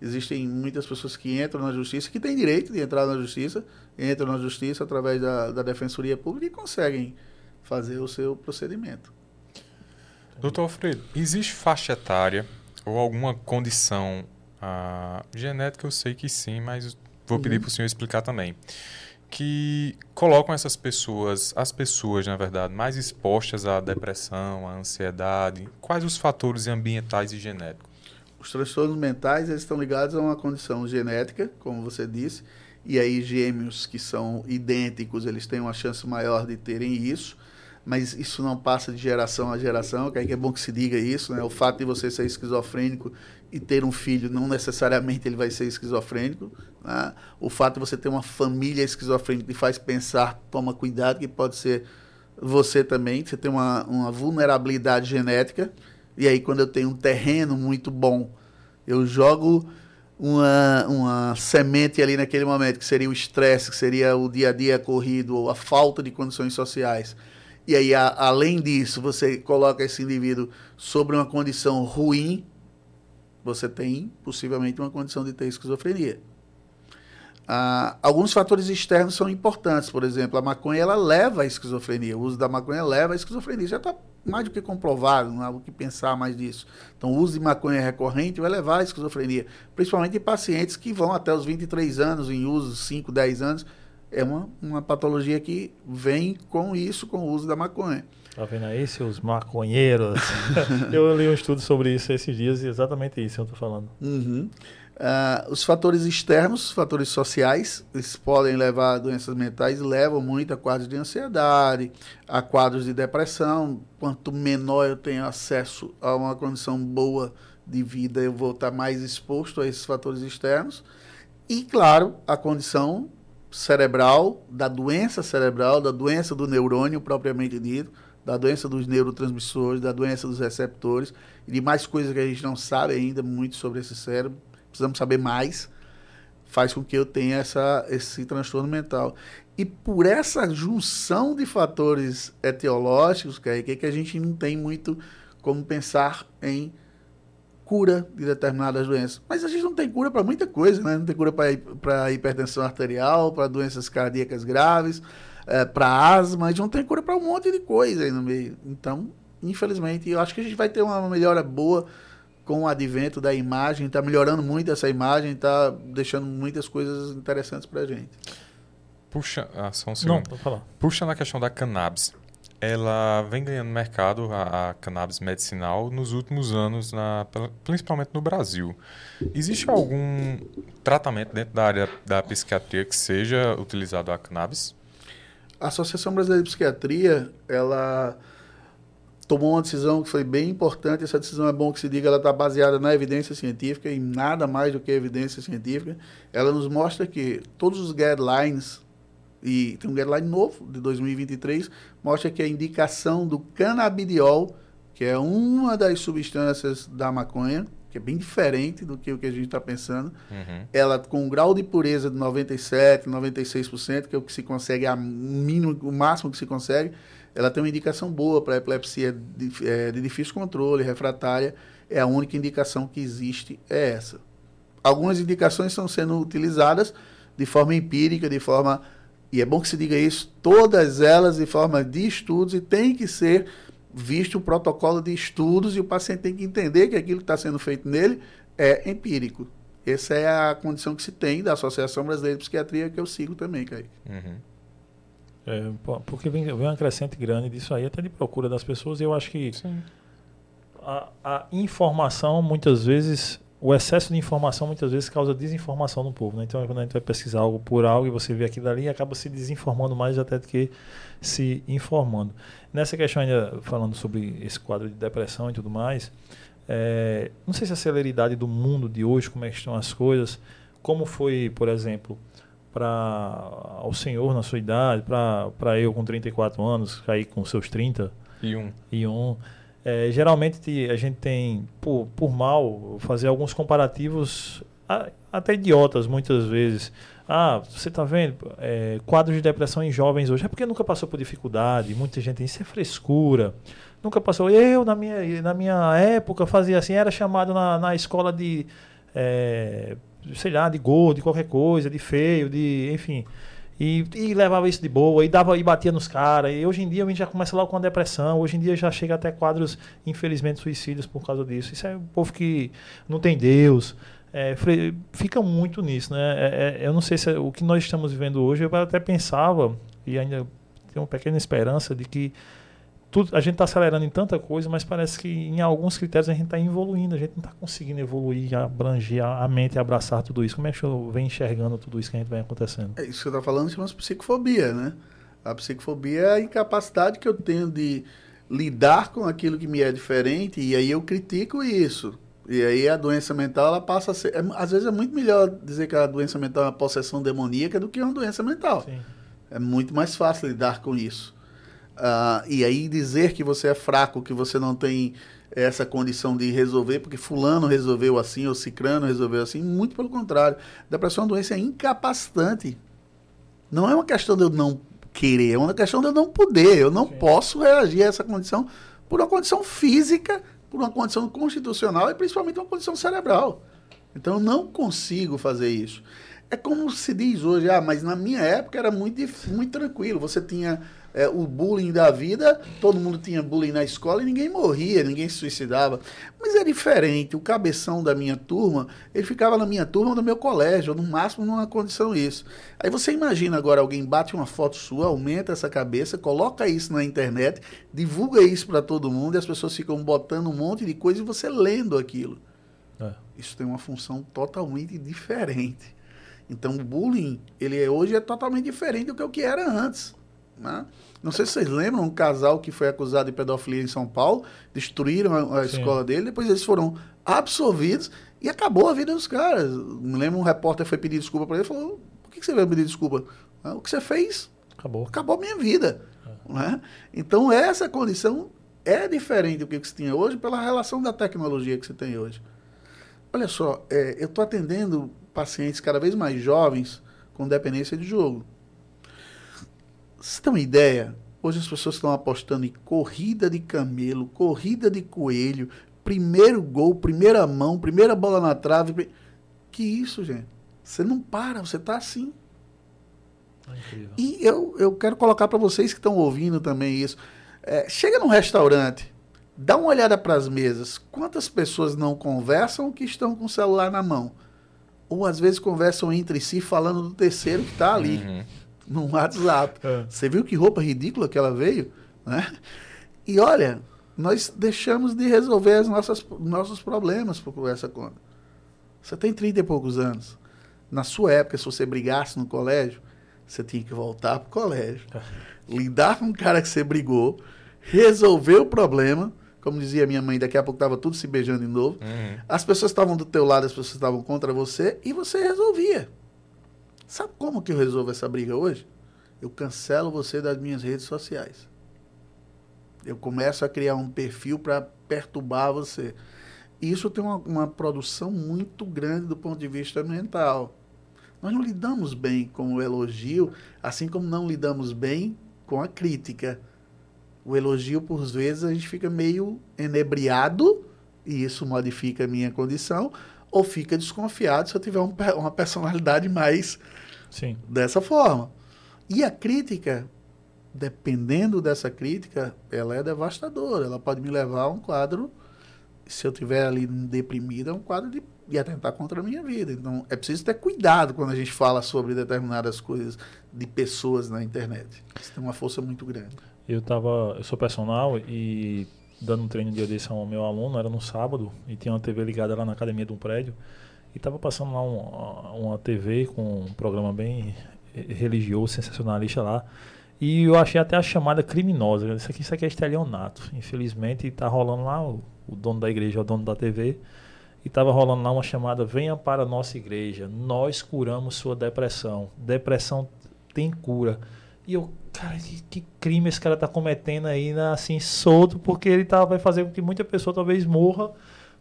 Existem muitas pessoas que entram na justiça, que têm direito de entrar na justiça, entram na justiça através da, da Defensoria Pública e conseguem fazer o seu procedimento. Doutor Alfredo, existe faixa etária ou alguma condição ah, genética? Eu sei que sim, mas vou pedir Uhum. para o senhor explicar também. Que colocam essas pessoas, as pessoas, na verdade, mais expostas à depressão, à ansiedade. Quais os fatores ambientais e genéticos? Os transtornos mentais eles estão ligados a uma condição genética, como você disse, e aí gêmeos que são idênticos, eles têm uma chance maior de terem isso, mas isso não passa de geração a geração, que que é bom que se diga isso, né? O fato de você ser esquizofrênico e ter um filho, não necessariamente ele vai ser esquizofrênico, né? O fato de você ter uma família esquizofrênica que faz pensar, toma cuidado, que pode ser você também, você tem uma, uma vulnerabilidade genética, e aí, quando eu tenho um terreno muito bom, eu jogo uma, uma semente ali naquele momento, que seria o estresse, que seria o dia a dia corrido, ou a falta de condições sociais. E aí, a, além disso, você coloca esse indivíduo sobre uma condição ruim, você tem possivelmente uma condição de ter esquizofrenia. Ah, alguns fatores externos são importantes, por exemplo, a maconha ela leva à esquizofrenia, o uso da maconha leva à esquizofrenia, já está mais do que comprovado, não há o que pensar mais disso. Então, o uso de maconha recorrente vai levar à esquizofrenia, principalmente em pacientes que vão até os 23 anos em uso, 5, 10 anos, é uma, uma patologia que vem com isso, com o uso da maconha. Tá vendo aí, seus maconheiros? [LAUGHS] eu li um estudo sobre isso esses dias e exatamente isso eu tô falando. Uhum. Ah, os fatores externos, os fatores sociais, eles podem levar a doenças mentais, levam muito a quadros de ansiedade, a quadros de depressão. Quanto menor eu tenho acesso a uma condição boa de vida, eu vou estar mais exposto a esses fatores externos. E, claro, a condição cerebral, da doença cerebral, da doença do neurônio propriamente dito, da doença dos neurotransmissores, da doença dos receptores e de mais coisas que a gente não sabe ainda muito sobre esse cérebro. Precisamos saber mais. faz com que eu tenha essa, esse transtorno mental. E por essa junção de fatores etiológicos, que é que a gente não tem muito como pensar em cura de determinadas doenças. Mas a gente não tem cura para muita coisa, né? Não tem cura para hipertensão arterial, para doenças cardíacas graves, é, para asma, a gente não tem cura para um monte de coisa aí no meio. Então, infelizmente, eu acho que a gente vai ter uma melhora boa com o advento da imagem, está melhorando muito essa imagem, está deixando muitas coisas interessantes para a gente. Puxa, ah, só um segundo. Não, falar. Puxa na questão da cannabis ela vem ganhando mercado, a, a, cannabis medicinal, nos últimos anos, na, principalmente no Brasil. Existe algum tratamento dentro da área da psiquiatria que seja utilizado a cannabis? A Associação Brasileira de Psiquiatria, ela tomou uma decisão que foi bem importante. Essa decisão é bom que se diga, ela está baseada na evidência científica e nada mais do que evidência científica. Ela nos mostra que todos os guidelines e tem um guideline novo de 2023, mostra que a indicação do canabidiol, que é uma das substâncias da maconha, que é bem diferente do que o que a gente está pensando, uhum. ela com um grau de pureza de 97, 96%, que é o que se consegue, a mínimo, o máximo que se consegue, ela tem uma indicação boa para epilepsia de, é, de difícil controle, refratária, é a única indicação que existe, é essa. Algumas indicações estão sendo utilizadas de forma empírica, de forma e é bom que se diga isso, todas elas em forma de estudos e tem que ser visto o protocolo de estudos e o paciente tem que entender que aquilo que está sendo feito nele é empírico. Essa é a condição que se tem da Associação Brasileira de Psiquiatria que eu sigo também, Kaique. Uhum. É, porque vem, vem uma crescente grande disso aí, até de procura das pessoas, e eu acho que a, a, informação muitas vezes o excesso de informação muitas vezes causa desinformação no povo. Né? Então, quando a gente vai pesquisar algo por algo e você vê aquilo ali, acaba se desinformando mais até do que se informando. Nessa questão, ainda falando sobre esse quadro de depressão e tudo mais, é, não sei se a celeridade do mundo de hoje, como é que estão as coisas, como foi, por exemplo, para o senhor na sua idade, para eu com 34 anos, cair com seus 30 e um. E um é, geralmente a gente tem, por, por mal, fazer alguns comparativos até idiotas muitas vezes. Ah, você está vendo é, quadros de depressão em jovens hoje. É porque nunca passou por dificuldade. Muita gente isso é frescura. Nunca passou. Eu, na minha, na minha época, fazia assim, era chamado na, na escola de, é, sei lá, de gordo, de qualquer coisa, de feio, de, enfim. E, e, levava isso de boa, e dava e batia nos caras. E hoje em dia a gente já começa logo com a depressão. Hoje em dia já chega até quadros, infelizmente, suicídios por causa disso. Isso é um povo que não tem Deus. É, fica muito nisso, né? É, é, eu não sei se é, o que nós estamos vivendo hoje, eu até pensava, e ainda tenho uma pequena esperança de que tudo, a gente está acelerando em tanta coisa, mas parece que em alguns critérios a gente está evoluindo, a gente não está conseguindo evoluir, abranger a, a mente e abraçar tudo isso. Como é que eu venho enxergando tudo isso que a gente vem acontecendo? É isso que você está falando chama-se psicofobia, né? A psicofobia é a incapacidade que eu tenho de lidar com aquilo que me é diferente e aí eu critico isso. E aí a doença mental ela passa a ser. É, às vezes é muito melhor dizer que a doença mental é uma possessão demoníaca do que uma doença mental. Sim. É muito mais fácil lidar com isso. Uh, e aí dizer que você é fraco, que você não tem essa condição de resolver, porque fulano resolveu assim, ou cicrano resolveu assim, muito pelo contrário. Depressão é uma doença incapacitante. Não é uma questão de eu não querer, é uma questão de eu não poder. Eu não Sim. posso reagir a essa condição por uma condição física, por uma condição constitucional e principalmente uma condição cerebral. Então eu não consigo fazer isso. É como se diz hoje, ah, mas na minha época era muito, muito tranquilo. Você tinha é, o bullying da vida, todo mundo tinha bullying na escola e ninguém morria, ninguém se suicidava. Mas é diferente, o cabeção da minha turma, ele ficava na minha turma no meu colégio, no máximo numa condição isso. Aí você imagina agora alguém bate uma foto sua, aumenta essa cabeça, coloca isso na internet, divulga isso para todo mundo e as pessoas ficam botando um monte de coisa e você lendo aquilo. É. Isso tem uma função totalmente diferente. Então o bullying, ele é, hoje é totalmente diferente do que o que era antes. Né? Não sei se vocês lembram, um casal que foi acusado de pedofilia em São Paulo, destruíram a, a escola dele, depois eles foram absolvidos e acabou a vida dos caras. Me lembro um repórter foi pedir desculpa para ele e falou: por que você veio pedir desculpa? Ah, o que você fez? Acabou. Acabou a minha vida. É. Né? Então, essa condição é diferente do que você tinha hoje pela relação da tecnologia que você tem hoje. Olha só, é, eu estou atendendo pacientes cada vez mais jovens com dependência de jogo. Você tem uma ideia? Hoje as pessoas estão apostando em corrida de camelo, corrida de coelho, primeiro gol, primeira mão, primeira bola na trave. Que isso, gente? Você não para, você está assim. É e eu, eu quero colocar para vocês que estão ouvindo também isso. É, chega num restaurante, dá uma olhada para as mesas. Quantas pessoas não conversam que estão com o celular na mão? Ou às vezes conversam entre si falando do terceiro que está ali. Uhum [LAUGHS] no WhatsApp. É. Você viu que roupa ridícula que ela veio? Né? E olha, nós deixamos de resolver os nossos, nossos problemas por essa conta. Você tem 30 e poucos anos. Na sua época, se você brigasse no colégio, você tinha que voltar para o colégio, [LAUGHS] lidar com o cara que você brigou, resolver o problema. Como dizia minha mãe, daqui a pouco estava tudo se beijando de novo. Uhum. As pessoas estavam do teu lado, as pessoas estavam contra você, e você resolvia. Sabe como que eu resolvo essa briga hoje? Eu cancelo você das minhas redes sociais. Eu começo a criar um perfil para perturbar você. Isso tem uma, uma, produção muito grande do ponto de vista mental. Nós não lidamos bem com o elogio, assim como não lidamos bem com a crítica. O elogio, por vezes, a gente fica meio enebriado, e isso modifica a minha condição, ou fica desconfiado se eu tiver um, uma personalidade mais Sim. dessa forma. E a crítica, dependendo dessa crítica, ela é devastadora. Ela pode me levar a um quadro, se eu tiver ali deprimido, é um quadro de, de atentar contra a minha vida. Então, é preciso ter cuidado quando a gente fala sobre determinadas coisas de pessoas na internet. Isso tem uma força muito grande. Eu tava, eu sou personal e dando um treino de desse ao meu aluno, era no sábado, e tinha uma TV ligada lá na academia de um prédio, e estava passando lá um, uma TV com um programa bem religioso, sensacionalista lá, e eu achei até a chamada criminosa. Isso aqui, isso aqui é estelionato. Infelizmente, está rolando lá, o, o, dono da igreja, o dono da TV, e estava rolando lá uma chamada: Venha para a nossa igreja, nós curamos sua depressão. Depressão tem cura. E eu, cara, que, que crime esse cara tá cometendo aí, né, assim, solto, porque ele tá, vai fazer com que muita pessoa talvez morra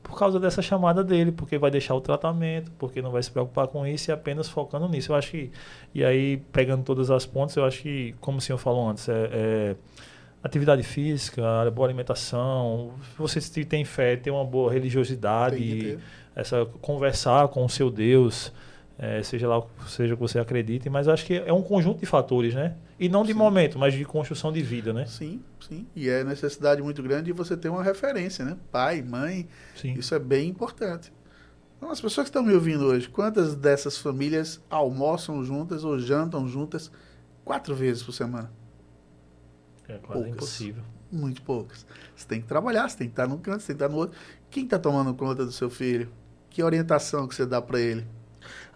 por causa dessa chamada dele, porque vai deixar o tratamento, porque não vai se preocupar com isso e apenas focando nisso. Eu acho que, e aí, pegando todas as pontas, eu acho que, como o senhor falou antes, é, é atividade física, boa alimentação, você tem fé, tem uma boa religiosidade, essa conversar com o seu Deus, é, seja lá seja que você acredite, mas acho que é um conjunto de fatores, né? E não de sim. momento, mas de construção de vida, né? Sim, sim. E é necessidade muito grande de você ter uma referência, né? Pai, mãe, sim. isso é bem importante. Então, as pessoas que estão me ouvindo hoje, quantas dessas famílias almoçam juntas ou jantam juntas quatro vezes por semana? É quase poucas. impossível. Muito poucas. Você tem que trabalhar, você tem que estar num canto, você tem que estar no outro. Quem está tomando conta do seu filho? Que orientação que você dá para ele?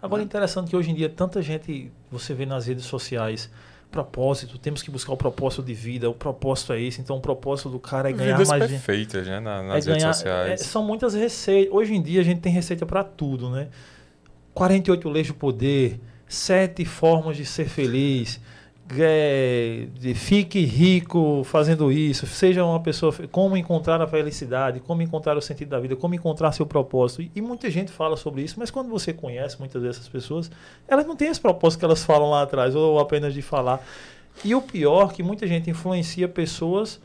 Agora, é interessante que hoje em dia tanta gente, você vê nas redes sociais, propósito, temos que buscar o propósito de vida, o propósito é esse, então o propósito do cara é ganhar Vidas mais perfeitas, né, nas é redes ganhar, sociais. É, são muitas receitas. Hoje em dia a gente tem receita para tudo, né? 48 leis do poder, sete formas de ser feliz, é, fique rico fazendo isso, seja uma pessoa, como encontrar a felicidade, como encontrar o sentido da vida, como encontrar seu propósito. E, e, muita gente fala sobre isso, mas quando você conhece muitas dessas pessoas, elas não têm esse propósito que elas falam lá atrás, ou apenas de falar. E o pior que muita gente influencia pessoas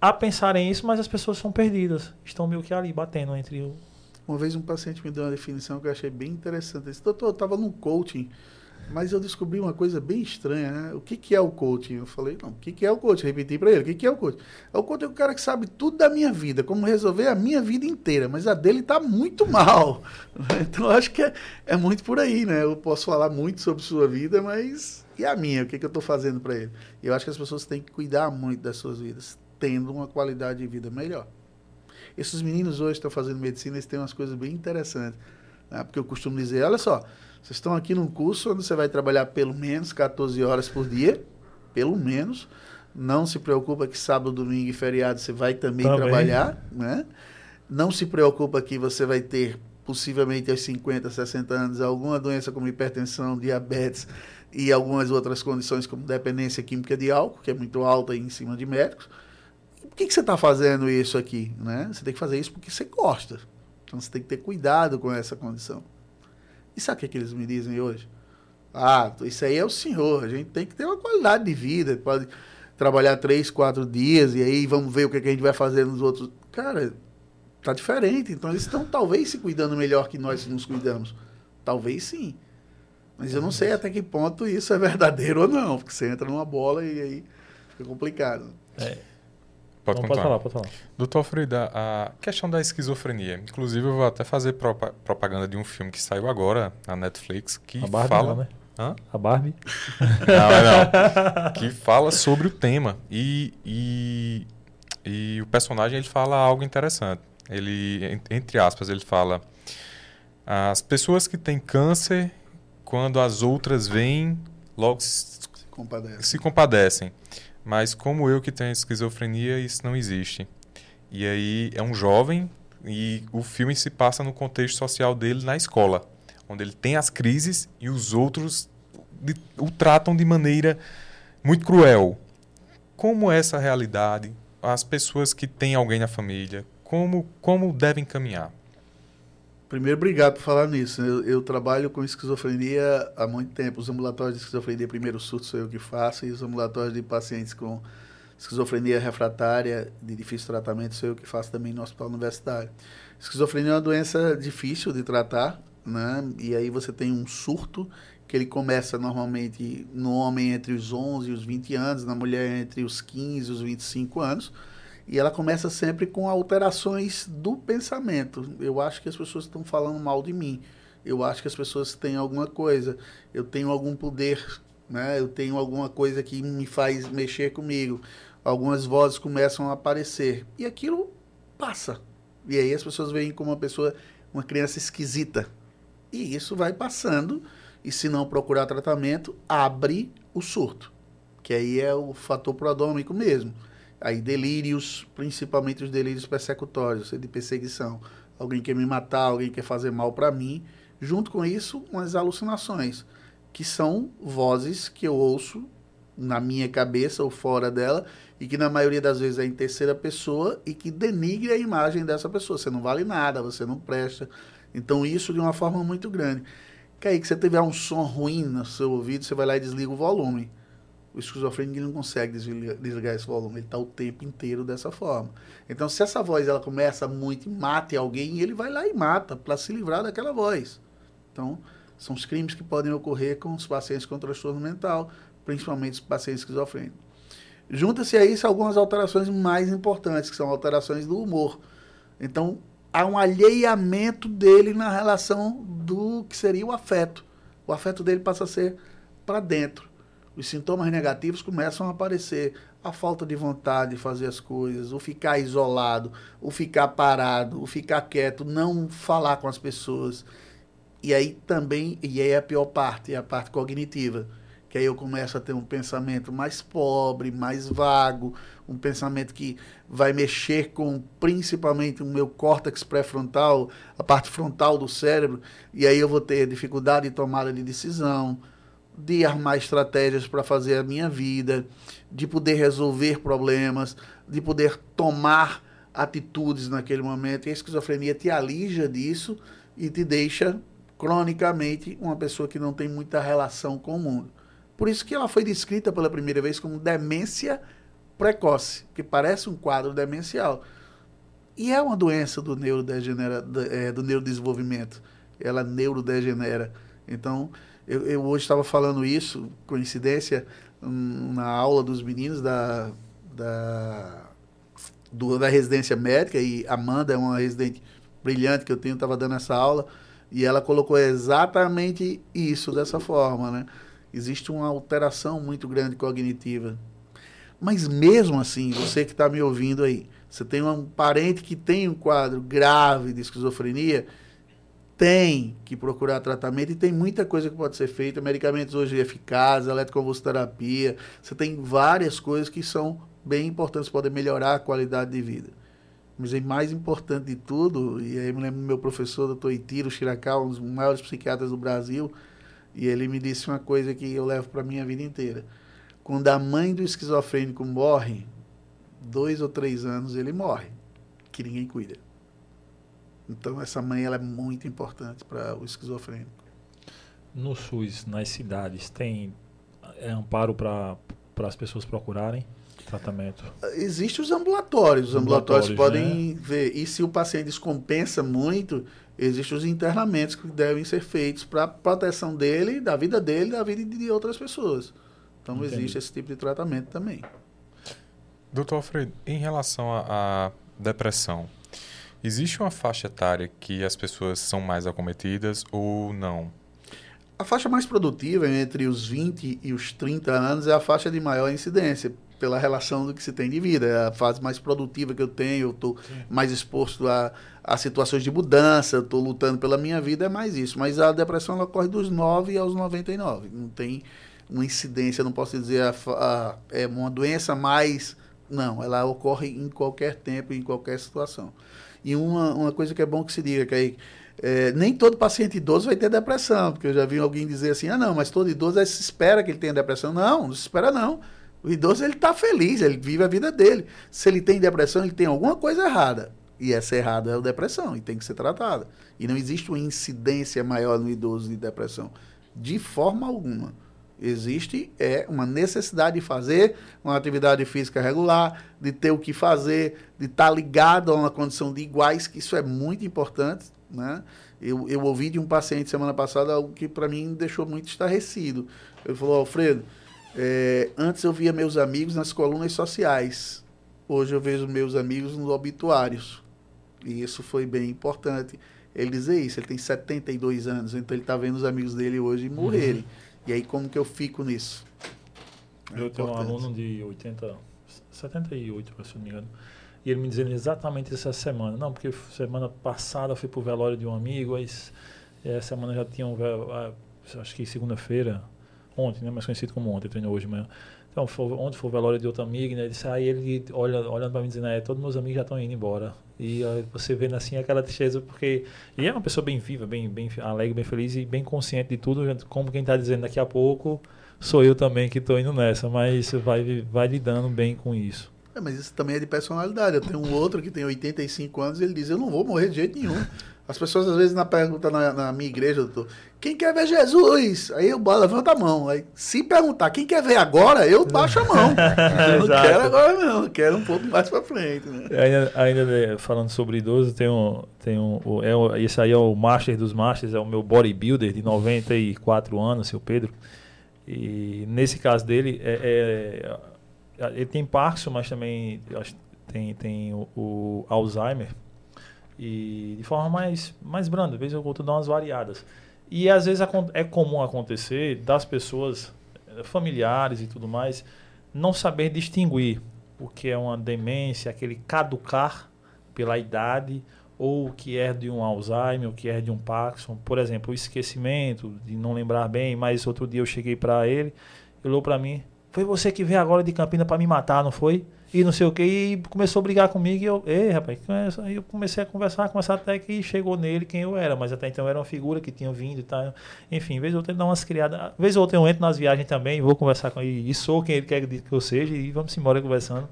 a pensarem isso, mas as pessoas são perdidas, estão meio que ali batendo entre o. Uma vez um paciente me deu uma definição que eu achei bem interessante. Ele disse, doutor, eu estava num coaching mas eu descobri uma coisa bem estranha, né? O que, que é o coaching? Eu falei, não, o que, que é o coaching? Repeti para ele, o que, que é o coaching? O coaching é o cara que sabe tudo da minha vida, como resolver a minha vida inteira, mas a dele está muito [LAUGHS] mal. Então, acho que é, é muito por aí, né? Eu posso falar muito sobre sua vida, mas e a minha? O que, que eu estou fazendo para ele? Eu acho que as pessoas têm que cuidar muito das suas vidas, tendo uma qualidade de vida melhor. Esses meninos hoje estão fazendo medicina, eles têm umas coisas bem interessantes. Né? Porque eu costumo dizer, olha só, vocês estão aqui num curso onde você vai trabalhar pelo menos 14 horas por dia, pelo menos. Não se preocupa que sábado, domingo e feriado você vai também, também. trabalhar, né? Não se preocupa que você vai ter possivelmente aos 50, 60 anos alguma doença como hipertensão, diabetes e algumas outras condições como dependência química de álcool, que é muito alta em cima de médicos. Por que, que você está fazendo isso aqui? Né? Você tem que fazer isso porque você gosta. Então você tem que ter cuidado com essa condição. E sabe o que, é que eles me dizem hoje? Ah, isso aí é o senhor, a gente tem que ter uma qualidade de vida, pode trabalhar três, quatro dias e aí vamos ver o que, é que a gente vai fazer nos outros. Cara, tá diferente. Então eles estão talvez se cuidando melhor que nós nos cuidamos. Talvez sim. Mas eu não sei até que ponto isso é verdadeiro [LAUGHS] ou não, porque você entra numa bola e aí fica complicado. É. Pode, Não, contar. pode falar, pode falar. Doutor Frida, a questão da esquizofrenia. Inclusive, eu vou até fazer propa- propaganda de um filme que saiu agora na Netflix que A Barbie fala. não, né? Hã? A Barbie. [LAUGHS] Não, é não. [LAUGHS] que fala sobre o tema. E, e, e o personagem ele fala algo interessante. Ele, en- entre aspas, ele fala: as pessoas que têm câncer, quando as outras vêm, logo se Se compadece. se compadecem. Mas como eu que tenho esquizofrenia, isso não existe. E aí é um jovem e o filme se passa no contexto social dele na escola, onde ele tem as crises e os outros o tratam de maneira muito cruel. Como essa realidade? As pessoas que têm alguém na família, como como devem caminhar? Primeiro, obrigado por falar nisso. Eu, eu trabalho com esquizofrenia há muito tempo. Os ambulatórios de esquizofrenia, primeiro surto, sou eu que faço, e os ambulatórios de pacientes com esquizofrenia refratária, de difícil tratamento, sou eu que faço também no hospital universitário. Esquizofrenia é uma doença difícil de tratar, né? E aí você tem um surto que ele começa normalmente no homem entre os 11 e os 20 anos, na mulher entre os 15 e os 25 anos. E ela começa sempre com alterações do pensamento. Eu acho que as pessoas estão falando mal de mim. Eu acho que as pessoas têm alguma coisa. Eu tenho algum poder, né? Eu tenho alguma coisa que me faz mexer comigo. Algumas vozes começam a aparecer. E aquilo passa. E aí as pessoas veem como uma pessoa, uma criança esquisita. E isso vai passando. E se não procurar tratamento, abre o surto. Que aí é o fator prodômico mesmo. Aí delírios, principalmente os delírios persecutórios, de perseguição. Alguém quer me matar, alguém quer fazer mal para mim. Junto com isso, umas alucinações, que são vozes que eu ouço na minha cabeça ou fora dela, e que na maioria das vezes é em terceira pessoa e que denigre a imagem dessa pessoa. Você não vale nada, você não presta. Então, isso de uma forma muito grande. Que aí que você tiver um som ruim no seu ouvido, você vai lá e desliga o volume. O esquizofrênico não consegue desligar, desligar esse volume, ele está o tempo inteiro dessa forma. Então, se essa voz ela começa muito e mata alguém, ele vai lá e mata para se livrar daquela voz. Então, são os crimes que podem ocorrer com os pacientes com transtorno mental, principalmente os pacientes esquizofrênicos. Junta-se a isso algumas alterações mais importantes, que são alterações do humor. Então, há um alheiamento dele na relação do que seria o afeto. O afeto dele passa a ser para dentro. Os sintomas negativos começam a aparecer. A falta de vontade de fazer as coisas, o ficar isolado, o ficar parado, o ficar quieto, não falar com as pessoas. E aí também, e aí é a pior parte, é a parte cognitiva. Que aí eu começo a ter um pensamento mais pobre, mais vago, um pensamento que vai mexer com principalmente o meu córtex pré-frontal, a parte frontal do cérebro, e aí eu vou ter dificuldade de tomada de decisão, de armar estratégias para fazer a minha vida, de poder resolver problemas, de poder tomar atitudes naquele momento. E a esquizofrenia te alija disso e te deixa cronicamente uma pessoa que não tem muita relação com o mundo. Por isso que ela foi descrita pela primeira vez como demência precoce, que parece um quadro demencial. E é uma doença do, neurodegenera, é, do neurodesenvolvimento. Ela neurodegenera. Então, eu, eu hoje estava falando isso, coincidência, hum, na aula dos meninos da, da, do, da residência médica, e Amanda é uma residente brilhante que eu tenho, estava dando essa aula, e ela colocou exatamente isso dessa forma, né? Existe uma alteração muito grande cognitiva. Mas mesmo assim, você que está me ouvindo aí, você tem um parente que tem um quadro grave de esquizofrenia, tem que procurar tratamento e tem muita coisa que pode ser feita. Medicamentos hoje eficazes, eletroconvulsoterapia, você tem várias coisas que são bem importantes, podem melhorar a qualidade de vida. Mas o mais importante de tudo, e aí me lembro do meu professor, doutor Itiro Shirakawa, um dos maiores psiquiatras do Brasil, e ele me disse uma coisa que eu levo para a minha vida inteira. Quando a mãe do esquizofrênico morre, dois ou três anos ele morre, que ninguém cuida. Então essa mãe ela é muito importante para o esquizofrênico. no SUS, nas cidades, tem é, amparo para as pessoas procurarem tratamento? Existem os ambulatórios. Os ambulatórios, ambulatórios podem né? ver. E se o paciente descompensa muito, existem os internamentos que devem ser feitos para proteção dele, da vida dele, da vida de outras pessoas. Então Entendi. existe esse tipo de tratamento também. Doutor Alfredo, em relação à depressão, existe uma faixa etária que as pessoas são mais acometidas ou não? A faixa mais produtiva, entre os 20 e os 30 anos, é a faixa de maior incidência, pela relação do que se tem de vida. É a fase mais produtiva que eu tenho, eu estou mais exposto a, a situações de mudança, estou lutando pela minha vida, é mais isso. Mas a depressão ocorre dos 9 aos 99. Não tem uma incidência, não posso dizer a, a, é uma doença mais. Não, ela ocorre em qualquer tempo, em qualquer situação. E uma, uma coisa que é bom que se diga, que é, nem todo paciente idoso vai ter depressão, porque eu já vi alguém dizer assim, ah não, mas todo idoso se espera que ele tenha depressão. Não, não se espera não. O idoso ele está feliz, ele vive a vida dele. Se ele tem depressão, ele tem alguma coisa errada. E essa errada é a depressão e tem que ser tratada. E não existe uma incidência maior no idoso de depressão. De forma alguma. Existe é uma necessidade de fazer uma atividade física regular, de ter o que fazer, de estar tá ligado a uma condição de iguais, que isso é muito importante. Né? Eu, eu ouvi de um paciente semana passada algo que para mim deixou muito estarrecido. Ele falou, Alfredo, é, antes eu via meus amigos nas colunas sociais. Hoje eu vejo meus amigos nos obituários. E isso foi bem importante. Ele dizer isso, ele tem 72 anos, então ele está vendo os amigos dele hoje morrerem. Uhum. E aí como que eu fico nisso? É eu tenho um aluno de 80, 78, se não me engano. E ele me dizendo exatamente essa semana. Não, porque semana passada eu fui pro velório de um amigo, aí essa semana já tinha um acho que segunda-feira, ontem, né? Mais conhecido como ontem, treinou hoje de manhã. Então, foi, ontem foi o velório de outro amigo, né? Ele disse, aí ele olha, olhando para mim dizendo, é, todos meus amigos já estão indo embora. E aí, você vendo assim aquela tristeza, porque ele é uma pessoa bem viva, bem, bem alegre, bem feliz e bem consciente de tudo, como quem está dizendo daqui a pouco sou eu também que estou indo nessa, mas vai, vai lidando bem com isso. É, mas isso também é de personalidade. Eu tenho um outro que tem 85 anos e ele diz: Eu não vou morrer de jeito nenhum. [LAUGHS] As pessoas às vezes na pergunta na, na, minha igreja, doutor, quem quer ver Jesus? Aí eu levanto a mão. Aí, se perguntar quem quer ver agora, eu baixo a mão. [LAUGHS] eu não quero agora não, eu quero um pouco mais para frente. Né? Ainda, ainda né, falando sobre idoso, tem um, tem um, é, esse aí é o Master dos Masters, é o meu bodybuilder de 94 anos, seu Pedro. E nesse caso dele, é, é ele tem Parkinson, mas também tem, tem o, o Alzheimer e de forma mais, mais branda, às vezes eu vou dar umas variadas. E às vezes é comum acontecer das pessoas, eh, familiares e tudo mais, não saber distinguir o que é uma demência, aquele caducar pela idade, ou o que é de um Alzheimer, o que é de um Parkinson. Por exemplo, o esquecimento, de não lembrar bem, mas outro dia eu cheguei para ele, ele olhou para mim, foi você que veio agora de Campina para me matar, não foi? E não sei o que, e começou a brigar comigo, e eu, ei, rapaz, aí eu comecei a conversar, conversar até que chegou nele quem eu era, mas até então era uma figura que tinha vindo e tal. Enfim, vez ou outra ele dá umas criadas, vez ou outra eu entro nas viagens também, vou conversar com ele, e sou quem ele quer que eu seja, e vamos embora conversando.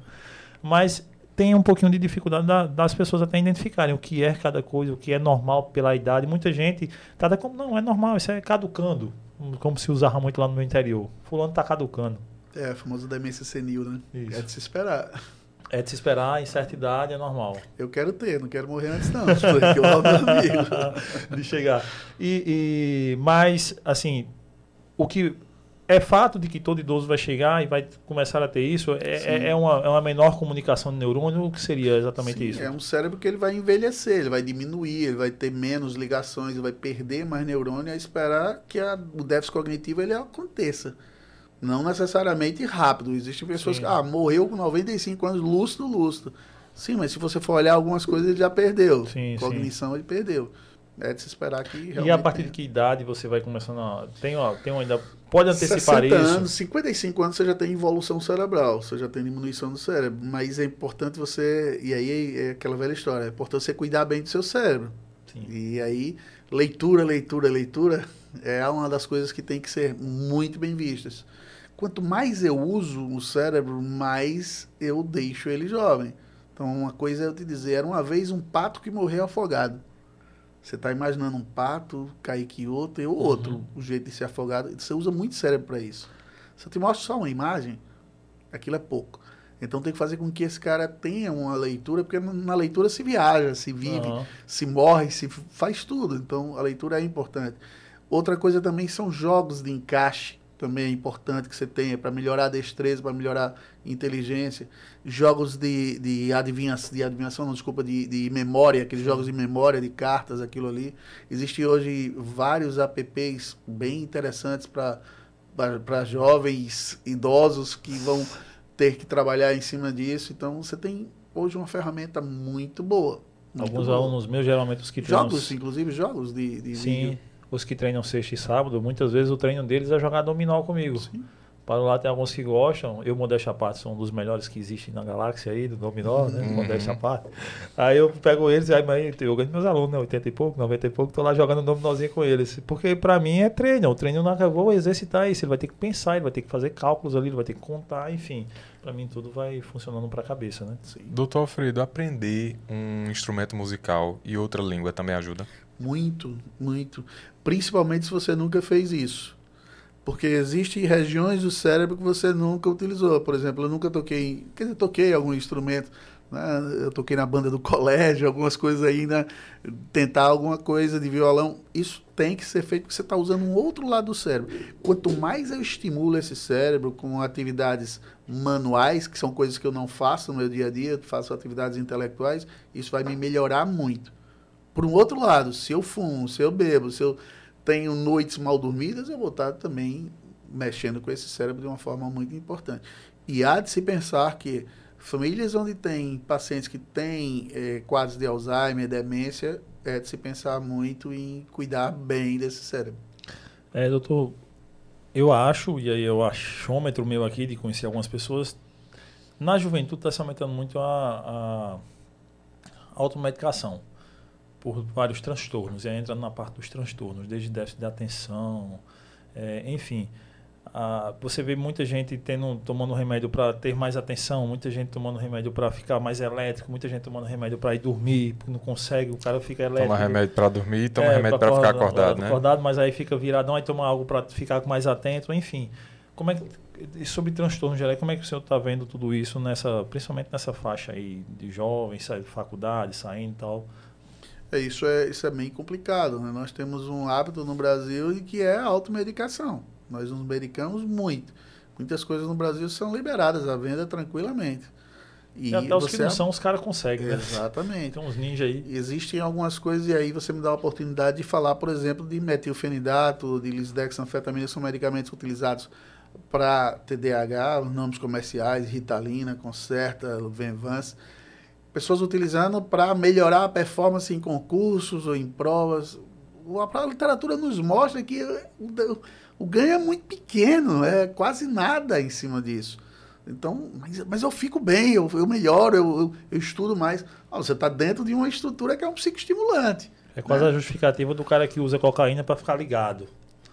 Mas tem um pouquinho de dificuldade da, das pessoas até identificarem o que é cada coisa, o que é normal pela idade. Muita gente trata como, não, é normal, isso é caducando, como se usava muito lá no meu interior. Fulano está caducando. É, a famosa demência senil, né? Isso. É de se esperar. É de se esperar, em certa idade é normal. Eu quero ter, não quero morrer antes não, [LAUGHS] porque eu amigo. de chegar. E, e, mas, assim, o que é fato de que todo idoso vai chegar e vai começar a ter isso, é, é, é, uma, é uma menor comunicação de neurônio, o que seria exatamente Sim, isso? É um cérebro que ele vai envelhecer, ele vai diminuir, ele vai ter menos ligações, ele vai perder mais neurônio a esperar que a, o déficit cognitivo ele aconteça. Não necessariamente rápido. Existem pessoas Sim. que, ah, morreu com 95 anos, lustro, lustro. Sim, mas se você for olhar algumas coisas, ele já perdeu. Sim, Cognição, sim. ele perdeu. É de se esperar que realmente... E a partir de que idade você vai começando a... Tem, ó, tem ainda... Pode antecipar 60 isso? anos, 55 anos você já tem evolução cerebral, você já tem diminuição do cérebro. Mas é importante você... E aí é aquela velha história. É importante você cuidar bem do seu cérebro. Sim. E aí, leitura, leitura, leitura é uma das coisas que tem que ser muito bem vistas quanto mais eu uso o cérebro, mais eu deixo ele jovem. Então, uma coisa é eu te dizer, era uma vez um pato que morreu afogado. Você está imaginando um pato, Kaique outro e o outro, Uhum. o jeito de ser afogado. Você usa muito cérebro para isso. Se eu te mostro só uma imagem, aquilo é pouco. Então tem que fazer com que esse cara tenha uma leitura, porque na leitura se viaja, se vive, Aham. se morre, se faz tudo. Então a leitura é importante. Outra coisa também são jogos de encaixe, também é importante que você tenha para melhorar a destreza, para melhorar a inteligência. Jogos de, de, adivinhação, de adivinhação, não, desculpa, de, de memória, aqueles jogos de memória, de cartas, aquilo ali. Existem hoje vários apps bem interessantes para jovens idosos que vão ter que trabalhar em cima disso. Então você tem hoje uma ferramenta muito boa. muito Alguns boa. alunos meus, geralmente os que. Jogos, inclusive jogos de, de Sim, vídeo. Os que treinam sexta e sábado, muitas vezes o treino deles é jogar dominó comigo. Sim. Para lá tem alguns que gostam. Eu, modéstia à parte, sou um dos melhores que existe na galáxia aí, do dominó, né? Uhum. Modéstia à parte. Aí eu pego eles e aí mas eu ganho meus alunos, né? 80 e pouco, 90 e pouco, tô lá jogando dominózinho com eles. Porque para mim é treino. O treino não eu vou exercitar isso. Ele vai ter que pensar, ele vai ter que fazer cálculos ali, ele vai ter que contar, enfim. Para mim tudo vai funcionando para a cabeça, né? Sim. Doutor Alfredo, aprender um instrumento musical e outra língua também ajuda? Muito, muito. Principalmente se você nunca fez isso. Porque existem regiões do cérebro que você nunca utilizou. Por exemplo, eu nunca toquei, quer dizer, toquei algum instrumento. Né? Eu toquei na banda do [LAUGHS] colégio, algumas coisas aí, né? tentar alguma coisa de violão. Isso tem que ser feito porque você está usando um outro lado do cérebro. Quanto mais eu estimulo esse cérebro com atividades manuais, que são coisas que eu não faço no meu dia a dia, faço atividades intelectuais, isso vai me melhorar muito. Por um outro lado, se eu fumo, se eu bebo, se eu tenho noites mal dormidas, eu vou estar também mexendo com esse cérebro de uma forma muito importante. E há de se pensar que famílias onde tem pacientes que têm eh, quadros de Alzheimer, demência, é de se pensar muito em cuidar bem desse cérebro. É, doutor, eu acho, e aí é o achômetro meu aqui de conhecer algumas pessoas, na juventude está se aumentando muito a, a automedicação por vários transtornos, e aí entrando na parte dos transtornos, desde déficit de atenção, é, enfim. a- você vê muita gente tendo, tomando remédio para ter mais atenção, muita gente tomando remédio para ficar mais elétrico, muita gente tomando remédio para ir dormir, porque não consegue, o cara fica elétrico. Toma remédio para dormir e toma É, remédio para ficar acordado, né? acordado, mas aí fica viradão, aí toma algo para ficar mais atento, enfim. Como é que, e sobre transtorno geral, como é que o senhor está vendo tudo isso, nessa, principalmente nessa faixa aí de jovens, de faculdade, saindo e tal? É, isso, é, isso é bem complicado. Né? Nós temos um hábito no Brasil que é a automedicação. Nós nos medicamos muito. Muitas coisas no Brasil são liberadas à venda tranquilamente. E, E, até os que não são, os caras conseguem, né? Exatamente. Tem uns ninja aí. Existem algumas coisas, e aí você me dá a oportunidade de falar, por exemplo, de metilfenidato, de lisdexanfetamina, são medicamentos utilizados para TDAH, nomes comerciais, Ritalina, Concerta, Venvance. Pessoas utilizando para melhorar a performance em concursos ou em provas. A literatura nos mostra que o, o ganho é muito pequeno, é quase nada em cima disso. Então, mas, mas eu fico bem, eu, eu melhoro, eu, eu, eu estudo mais. Ah, você está dentro de uma estrutura que é um psicoestimulante. É quase a justificativa do cara que usa cocaína para ficar ligado.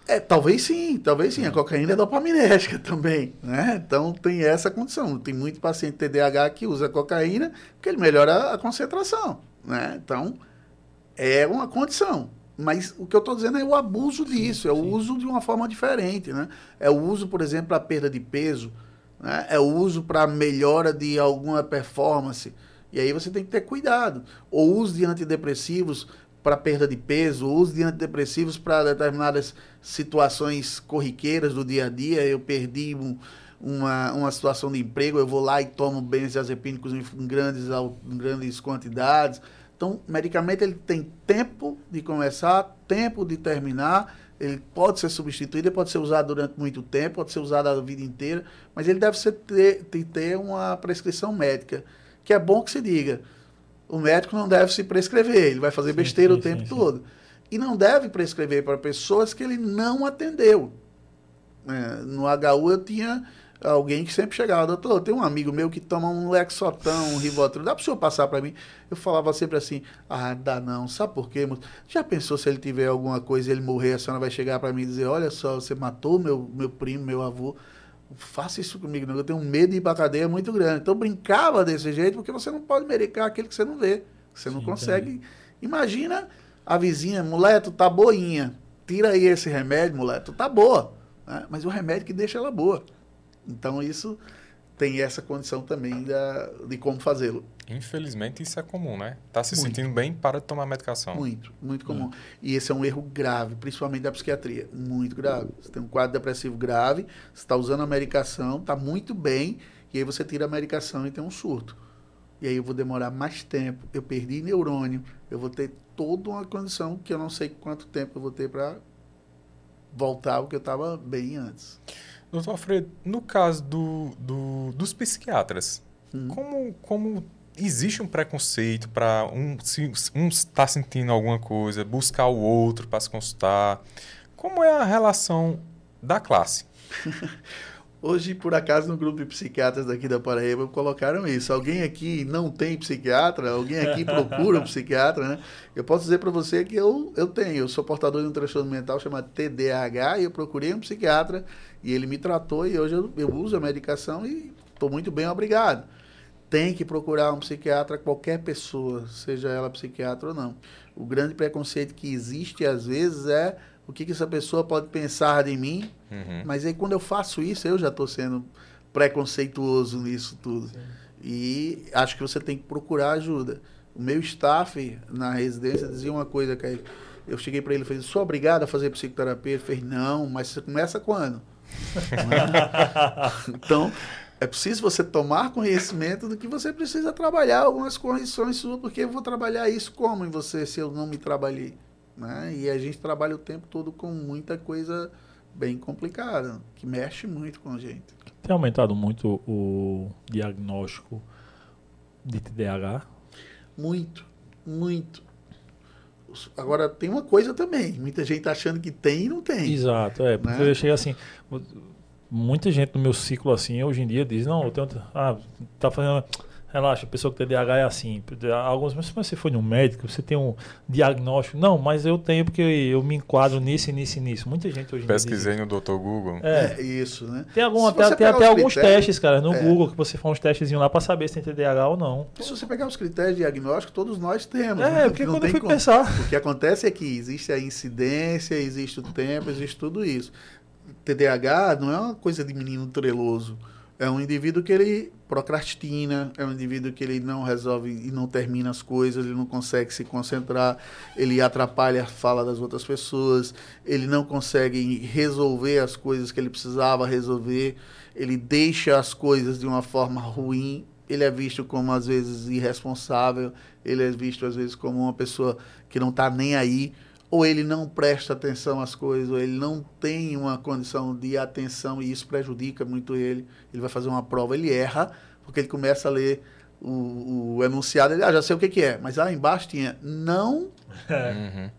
É, talvez sim, talvez sim. A cocaína é dopaminérgica também, né? Então tem essa condição. Tem muito paciente TDAH que usa cocaína porque ele melhora a concentração, né? Então é uma condição. Mas o que eu estou dizendo é o abuso disso, é o sim. uso de uma forma diferente, né? É o uso, por exemplo, para perda de peso, né? é o uso para melhora de alguma performance. E aí você tem que ter cuidado. O uso de antidepressivos para perda de peso, uso de antidepressivos para determinadas situações corriqueiras do dia a dia. Eu perdi um, uma, uma situação de emprego, eu vou lá e tomo benzodiazepínicos em, em grandes, em grandes quantidades. Então, medicamento ele tem tempo de começar, tempo de terminar. Ele pode ser substituído, ele pode ser usado durante muito tempo, pode ser usado a vida inteira, mas ele deve ser, ter- ter uma prescrição médica. Que é bom que se diga. O médico não deve se prescrever, ele vai fazer Sim, besteira sim, o tempo sim, todo. E não deve prescrever para pessoas que ele não atendeu. É, no HU eu tinha alguém que sempre chegava, doutor, tem um amigo meu que toma um Lexotan, um Rivotril, dá para o senhor passar para mim? Eu falava sempre assim, ah, dá não, sabe por quê? moço? Já pensou se ele tiver alguma coisa e ele morrer, a senhora vai chegar para mim e dizer, olha só, você matou meu, meu primo, meu avô, faça isso comigo, não. eu tenho um medo de ir para cadeia muito grande. Então eu brincava desse jeito, porque você não pode medicar aquele que você não vê, que você não Sim, consegue. Imagina A vizinha, mulher, tu tá boinha. Tira aí esse remédio, mulher, tu tá boa. Né? Mas o remédio que deixa ela boa. Então isso tem essa condição também da, de como fazê-lo. Infelizmente isso é comum, né? Tá se Muito. sentindo bem para de tomar medicação. Muito, muito comum. E esse é um erro grave, principalmente da psiquiatria. Muito grave. Você tem um quadro depressivo grave, você está usando a medicação, está muito bem, e aí você tira a medicação e tem um surto. E aí eu vou demorar mais tempo, eu perdi neurônio, eu vou ter toda uma condição que eu não sei quanto tempo eu vou ter para voltar ao que eu estava bem antes. Doutor Alfredo, no caso do, do- dos psiquiatras, Hum. como, como existe um preconceito para um se um está sentindo alguma coisa, buscar o outro para se consultar? Como é a relação da classe? [LAUGHS] Hoje, por acaso, no grupo de psiquiatras daqui da Paraíba, colocaram isso. Alguém aqui não tem psiquiatra? Alguém aqui [LAUGHS] procura um psiquiatra, né? Eu posso dizer para você que eu, eu tenho. Eu sou portador de um transtorno mental chamado TDAH e eu procurei um psiquiatra e ele me tratou e hoje eu, eu uso a medicação e estou muito bem, obrigado. Tem que procurar um psiquiatra, qualquer pessoa, seja ela psiquiatra ou não. O grande preconceito que existe às vezes é o que, que essa pessoa pode pensar de mim Uhum. mas aí quando eu faço isso, eu já estou sendo preconceituoso nisso tudo. E acho que você tem que procurar ajuda. O meu staff na residência dizia uma coisa, que eu cheguei para ele e falei, sou obrigado a fazer psicoterapia? Ele fez, não, mas você começa quando? [LAUGHS] então, é preciso você tomar conhecimento do que você precisa trabalhar algumas correções suas, porque eu vou trabalhar isso como em você se eu não me trabalhei? Né? E a gente trabalha o tempo todo com muita coisa bem complicada, que mexe muito com a gente. Tem aumentado muito o diagnóstico de TDAH? Muito, muito. Agora, tem uma coisa também. Muita gente tá achando que tem e não tem. Exato, é. Porque Né? eu chego assim. Muita gente no meu ciclo assim, hoje em dia, diz: Não, eu tenho. Ah, tá fazendo. Relaxa, a pessoa que tem TDAH é assim. Alguns, mas se você foi no médico, você tem um diagnóstico. Não, mas eu tenho porque eu me enquadro nisso, nisso e nisso. Muita gente hoje em dia. diz Pesquisei no Dr. Google. É. É isso, né? Tem, algum, até, tem até alguns critérios- testes, cara, no É. Google, que você faz uns testezinhos lá pra saber se tem TDAH ou não. Se você pegar os critérios diagnósticos, todos nós temos. É, né? porque Não quando eu fui como. pensar. O que acontece é que existe a incidência, existe o tempo, existe tudo isso. TDAH não é uma coisa de menino treloso. É um indivíduo que ele procrastina, é um indivíduo que ele não resolve e não termina as coisas, ele não consegue se concentrar, ele atrapalha a fala das outras pessoas, ele não consegue resolver as coisas que ele precisava resolver, ele deixa as coisas de uma forma ruim, ele é visto como às vezes irresponsável, ele é visto às vezes como uma pessoa que não está nem aí, ou ele não presta atenção às coisas, ou ele não tem uma condição de atenção e isso prejudica muito ele. Ele vai fazer uma prova, ele erra, porque ele começa a ler o, o enunciado, ele, ah, já sei o que, que é, mas lá embaixo tinha não, Uhum.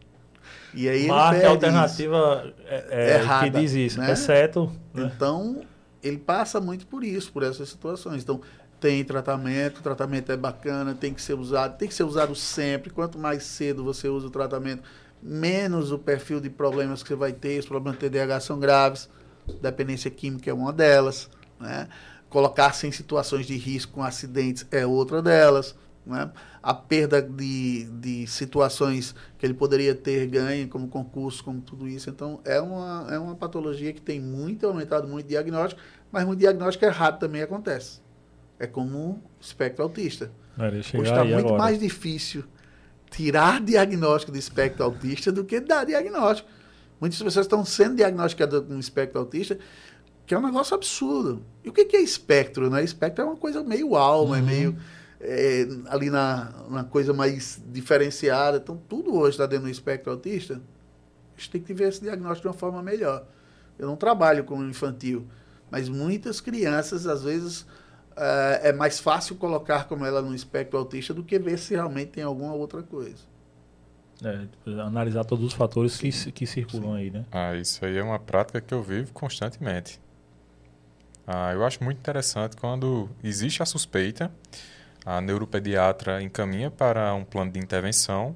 e aí ele Marca a perde alternativa é, é, Errada, que diz isso, né? exceto. isso. né? Então, ele passa muito por isso, por essas situações. Então, tem tratamento, o tratamento é bacana, tem que ser usado, tem que ser usado sempre. Quanto mais cedo você usa o tratamento, menos o perfil de problemas que você vai ter. Os problemas de TDAH são graves, dependência química é uma delas, né? Colocar-se em situações de risco com acidentes é outra delas, né? A perda de, de situações que ele poderia ter ganho, como concurso, como tudo isso. Então, é uma, é uma patologia que tem muito aumentado, muito diagnóstico, mas muito diagnóstico errado também acontece. É como o espectro autista. Está muito agora. mais difícil tirar diagnóstico de espectro autista do que dar diagnóstico. Muitas pessoas estão sendo diagnosticadas com espectro autista, que é um negócio absurdo. E o que é espectro? Né? Espectro é uma coisa meio alma, é Uhum. meio é, ali na, na coisa mais diferenciada. Então, tudo hoje está dentro do espectro autista. A gente tem que ver esse diagnóstico de uma forma melhor. Eu não trabalho com infantil, mas muitas crianças, às vezes, é mais fácil colocar como ela no espectro autista do que ver se realmente tem alguma outra coisa. É, analisar todos os fatores que, que circulam aí, né? Ah, isso aí é uma prática que eu vivo constantemente. Ah, eu acho muito interessante quando existe a suspeita, a neuropediatra encaminha para um plano de intervenção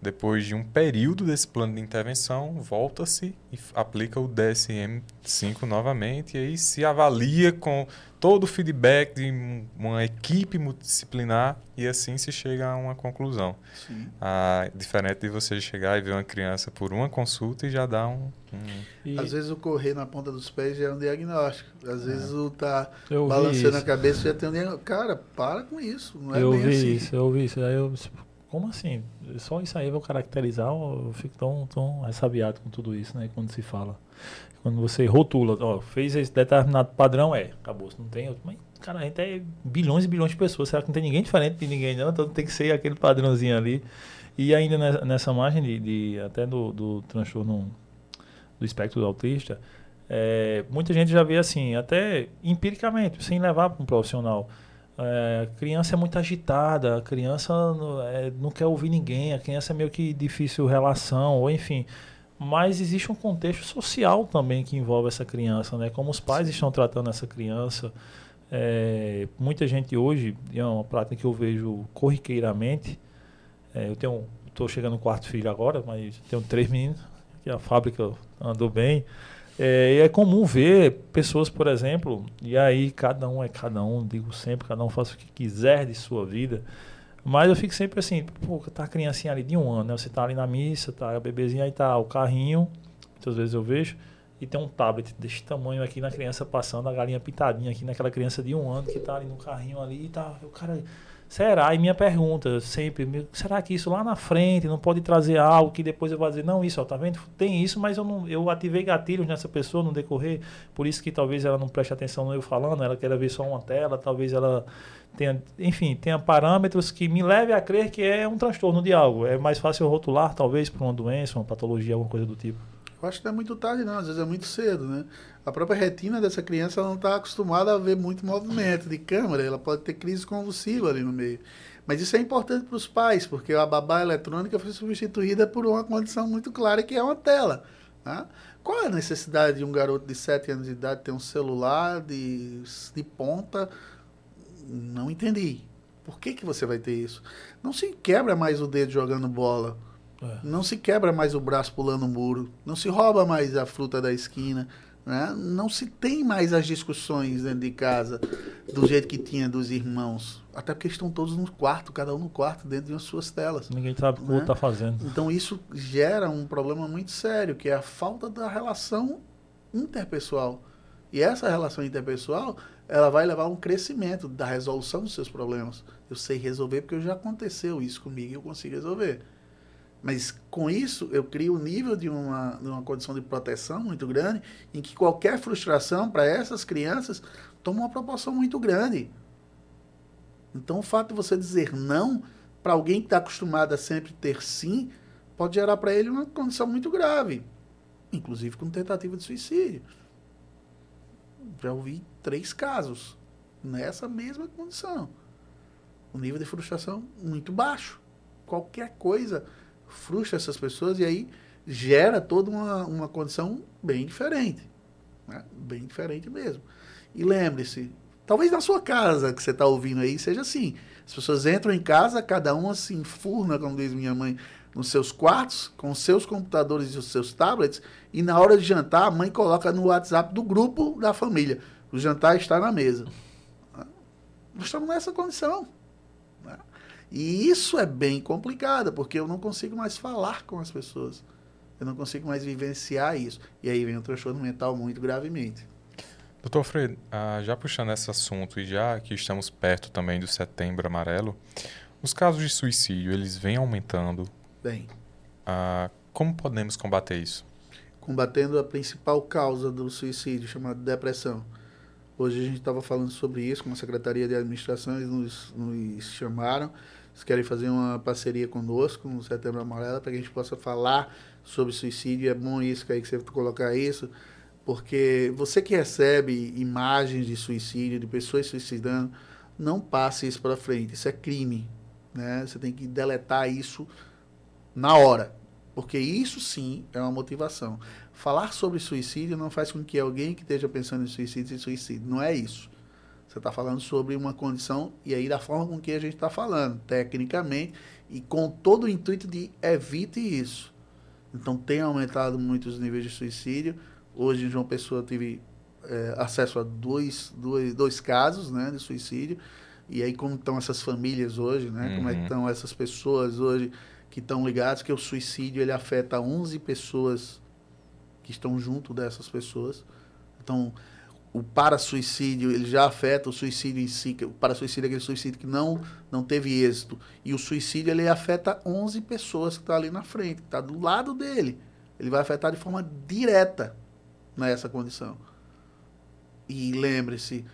depois de um período desse plano de intervenção, volta-se e aplica o DSM-5 novamente, e aí se avalia com todo o feedback de uma equipe multidisciplinar e assim se chega a uma conclusão. Ah, diferente de você chegar e ver uma criança por uma consulta e já dar um... um... E... Às vezes o correr na ponta dos pés já é um diagnóstico. Às é. vezes o tá eu balançando a cabeça já tem um diagnóstico. Cara, para com isso. Não é eu bem vi assim. isso, eu ouvi isso. Aí eu como assim? Só isso aí vai caracterizar, eu fico tão, tão ressabiado com tudo isso, né? Quando se fala. Quando você rotula, ó, fez esse determinado padrão, é, acabou. Não tem outro. Mas, cara, a gente é bilhões e bilhões de pessoas. Será que não tem ninguém diferente de ninguém, não? Então tem que ser aquele padrãozinho ali. E ainda nessa margem de, de até do, do transtorno do espectro do autista, é, muita gente já vê assim, até empiricamente, sem levar para um profissional. É, criança é muito agitada, a criança é, não quer ouvir ninguém, a criança é meio que difícil relação, ou enfim. Mas existe um contexto social também que envolve essa criança, né? Como os pais estão tratando essa criança. É, muita gente hoje, é uma prática que eu vejo corriqueiramente. É, eu tenho, estou chegando no quarto filho agora, mas tenho três meninos, que a fábrica andou bem. É, é comum ver pessoas, por exemplo, e aí cada um é cada um, digo sempre, cada um faz o que quiser de sua vida. Mas eu fico sempre assim, pô, tá a criancinha ali de um ano, né? Você tá ali na missa, tá a bebezinha aí tá o carrinho, muitas vezes eu vejo, e tem um tablet desse tamanho aqui na criança passando, a galinha pitadinha aqui naquela criança de um ano que tá ali no carrinho ali e tá. O cara Será? E minha pergunta sempre, será que isso lá na frente não pode trazer algo que depois eu vou dizer, não, isso, ó, tá vendo? Tem isso, mas eu não eu ativei gatilhos nessa pessoa no decorrer, por isso que talvez ela não preste atenção no eu falando, ela queira ver só uma tela, talvez ela tenha, enfim, tenha parâmetros que me leve a crer que é um transtorno de algo. É mais fácil rotular, talvez, para uma doença, uma patologia, alguma coisa do tipo. Eu acho que não é muito tarde, não. Às vezes é muito cedo, né? A própria retina dessa criança não está acostumada a ver muito movimento de câmera. Ela pode ter crise convulsiva ali no meio. Mas isso é importante para os pais, porque a babá eletrônica foi substituída por uma condição muito clara, que é uma tela. Né? Qual é a necessidade de um garoto de 7 anos de idade ter um celular de, de ponta? Não entendi. Por que, que você vai ter isso? Não se quebra mais o dedo jogando bola é. Não se quebra mais o braço pulando o muro. Não se rouba mais a fruta da esquina. Né? Não se tem mais as discussões dentro de casa do jeito que tinha dos irmãos. Até porque estão todos no quarto, cada um no quarto, dentro de suas telas. Ninguém sabe o que o outro está fazendo. Então isso gera um problema muito sério, que é a falta da relação interpessoal. E essa relação interpessoal, ela vai levar a um crescimento da resolução dos seus problemas. Eu sei resolver porque já aconteceu isso comigo e eu consigo resolver. Mas com isso, eu crio um nível de uma, de uma condição de proteção muito grande, em que qualquer frustração para essas crianças toma uma proporção muito grande. Então, o fato de você dizer não para alguém que está acostumado a sempre ter sim, pode gerar para ele uma condição muito grave, inclusive com tentativa de suicídio. Já ouvi três casos nessa mesma condição. O nível de frustração muito baixo. Qualquer coisa frustra essas pessoas e aí gera toda uma, uma condição bem diferente. Né? Bem diferente mesmo. E lembre-se, talvez na sua casa que você está ouvindo aí seja assim. As pessoas entram em casa, cada uma se enfurna, como diz minha mãe, nos seus quartos, com seus computadores e os seus tablets, e na hora de jantar, a mãe coloca no WhatsApp do grupo da família. O jantar está na mesa. Nós estamos nessa condição. E isso é bem complicado, porque eu não consigo mais falar com as pessoas. Eu não consigo mais vivenciar isso. E aí vem um transtorno mental muito gravemente. Doutor Fred, ah, já puxando esse assunto e já que estamos perto também do setembro amarelo, os casos de suicídio, eles vêm aumentando? Bem. Ah, como podemos combater isso? Combatendo a principal causa do suicídio, chamada depressão. Hoje a gente estava falando sobre isso com a Secretaria de Administração, eles nos, nos chamaram vocês querem fazer uma parceria conosco no Setembro Amarelo para que a gente possa falar sobre suicídio. É bom isso que aí que você colocar isso, porque você que recebe imagens de suicídio, de pessoas suicidando, não passe isso para frente. Isso é crime. Né? Você tem que deletar isso na hora. Porque isso sim é uma motivação. Falar sobre suicídio não faz com que alguém que esteja pensando em suicídio se suicide. Não é isso. Você está falando sobre uma condição, e aí da forma com que a gente está falando, tecnicamente, e com todo o intuito de evite isso. Então tem aumentado muito os níveis de suicídio. Hoje em João Pessoa tive é, acesso a dois, dois, dois casos né, de suicídio. E aí como estão essas famílias hoje, né? Uhum. Como é que uhum. estão essas pessoas hoje que estão ligadas, que o suicídio ele afeta 11 pessoas que estão junto dessas pessoas. Então, o para-suicídio, ele já afeta o suicídio em si. O para-suicídio é aquele suicídio que não, não teve êxito. E o suicídio, ele afeta 11 pessoas que estão tá ali na frente, que está do lado dele. Ele vai afetar de forma direta nessa condição. E lembre-se,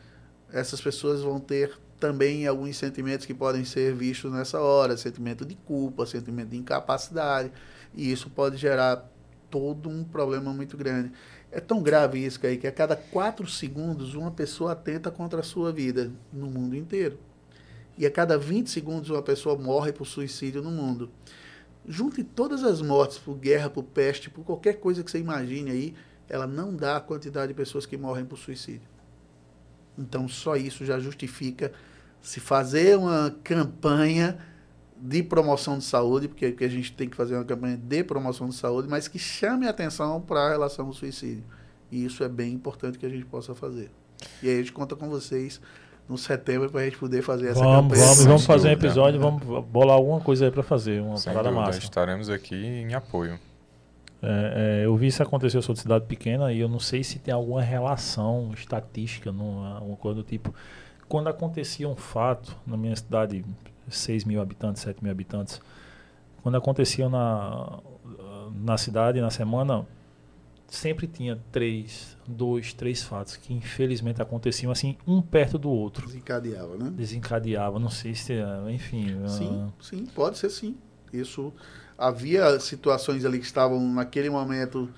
essas pessoas vão ter também alguns sentimentos que podem ser vistos nessa hora, sentimento de culpa, sentimento de incapacidade, e isso pode gerar todo um problema muito grande. É tão grave isso, aí, que a cada quatro segundos uma pessoa atenta contra a sua vida no mundo inteiro. E a cada 20 segundos uma pessoa morre por suicídio no mundo. Junte todas as mortes por guerra, por peste, por qualquer coisa que você imagine aí, ela não dá a quantidade de pessoas que morrem por suicídio. Então só isso já justifica se fazer uma campanha de promoção de saúde, porque, porque a gente tem que fazer uma campanha de promoção de saúde, mas que chame atenção para a relação ao suicídio. E isso é bem importante que a gente possa fazer. E aí a gente conta com vocês no setembro para a gente poder fazer essa vamos, campanha. Vamos, vamos fazer um episódio, vamos bolar alguma coisa aí para fazer, uma Sem parada dúvida, massa. Estaremos aqui em apoio. É, é, eu vi isso acontecer, eu sou de cidade pequena e eu não sei se tem alguma relação estatística, numa, uma coisa do tipo. Quando acontecia um fato na minha cidade, 6 mil habitantes, 7 mil habitantes. Quando acontecia na, na cidade, na semana, sempre tinha três, dois, três fatos que infelizmente aconteciam assim, um perto do outro. Desencadeava, né? Desencadeava, não sei se, enfim. Sim, uh... sim, pode ser sim. Isso havia situações ali que estavam naquele momento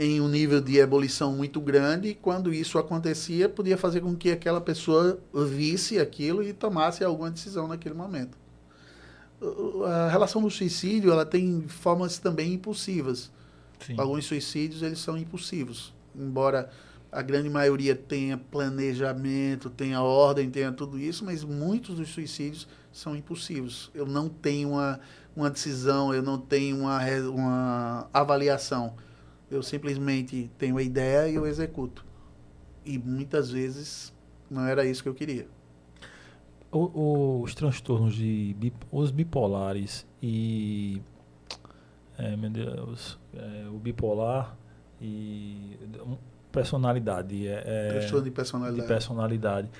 em um nível de ebulição muito grande, e quando isso acontecia, podia fazer com que aquela pessoa visse aquilo e tomasse alguma decisão naquele momento. A relação do suicídio, ela tem formas também impulsivas. Sim. Alguns suicídios, eles são impulsivos, embora a grande maioria tenha planejamento, tenha ordem, tenha tudo isso, mas muitos dos suicídios são impulsivos. Eu não tenho uma, uma decisão, eu não tenho uma, uma avaliação eu simplesmente tenho a ideia e eu executo. E muitas vezes não era isso que eu queria. O, os transtornos de os bipolares e é, meu Deus, é, o bipolar e personalidade é, é, transtorno de personalidade. de personalidade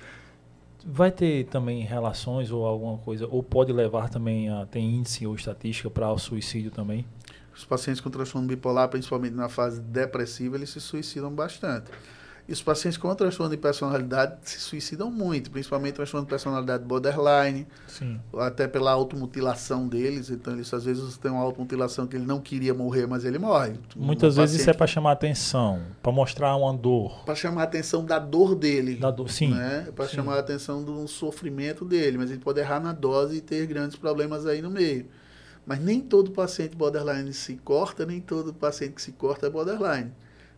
vai ter também relações ou alguma coisa ou pode levar também a tem índice ou estatística para o suicídio também os pacientes com transtorno bipolar, principalmente na fase depressiva, eles se suicidam bastante. E os pacientes com transtorno de personalidade se suicidam muito, principalmente transtorno de personalidade borderline, Sim. até pela automutilação deles. Então, eles às vezes têm uma automutilação que ele não queria morrer, mas ele morre. Muitas vezes paciente... isso é para chamar atenção, para mostrar uma dor. Para chamar a atenção da dor dele. Da dor, sim. Né? Para chamar a atenção do sofrimento dele, mas ele pode errar na dose e ter grandes problemas aí no meio. Mas nem todo paciente borderline se corta, nem todo paciente que se corta é borderline.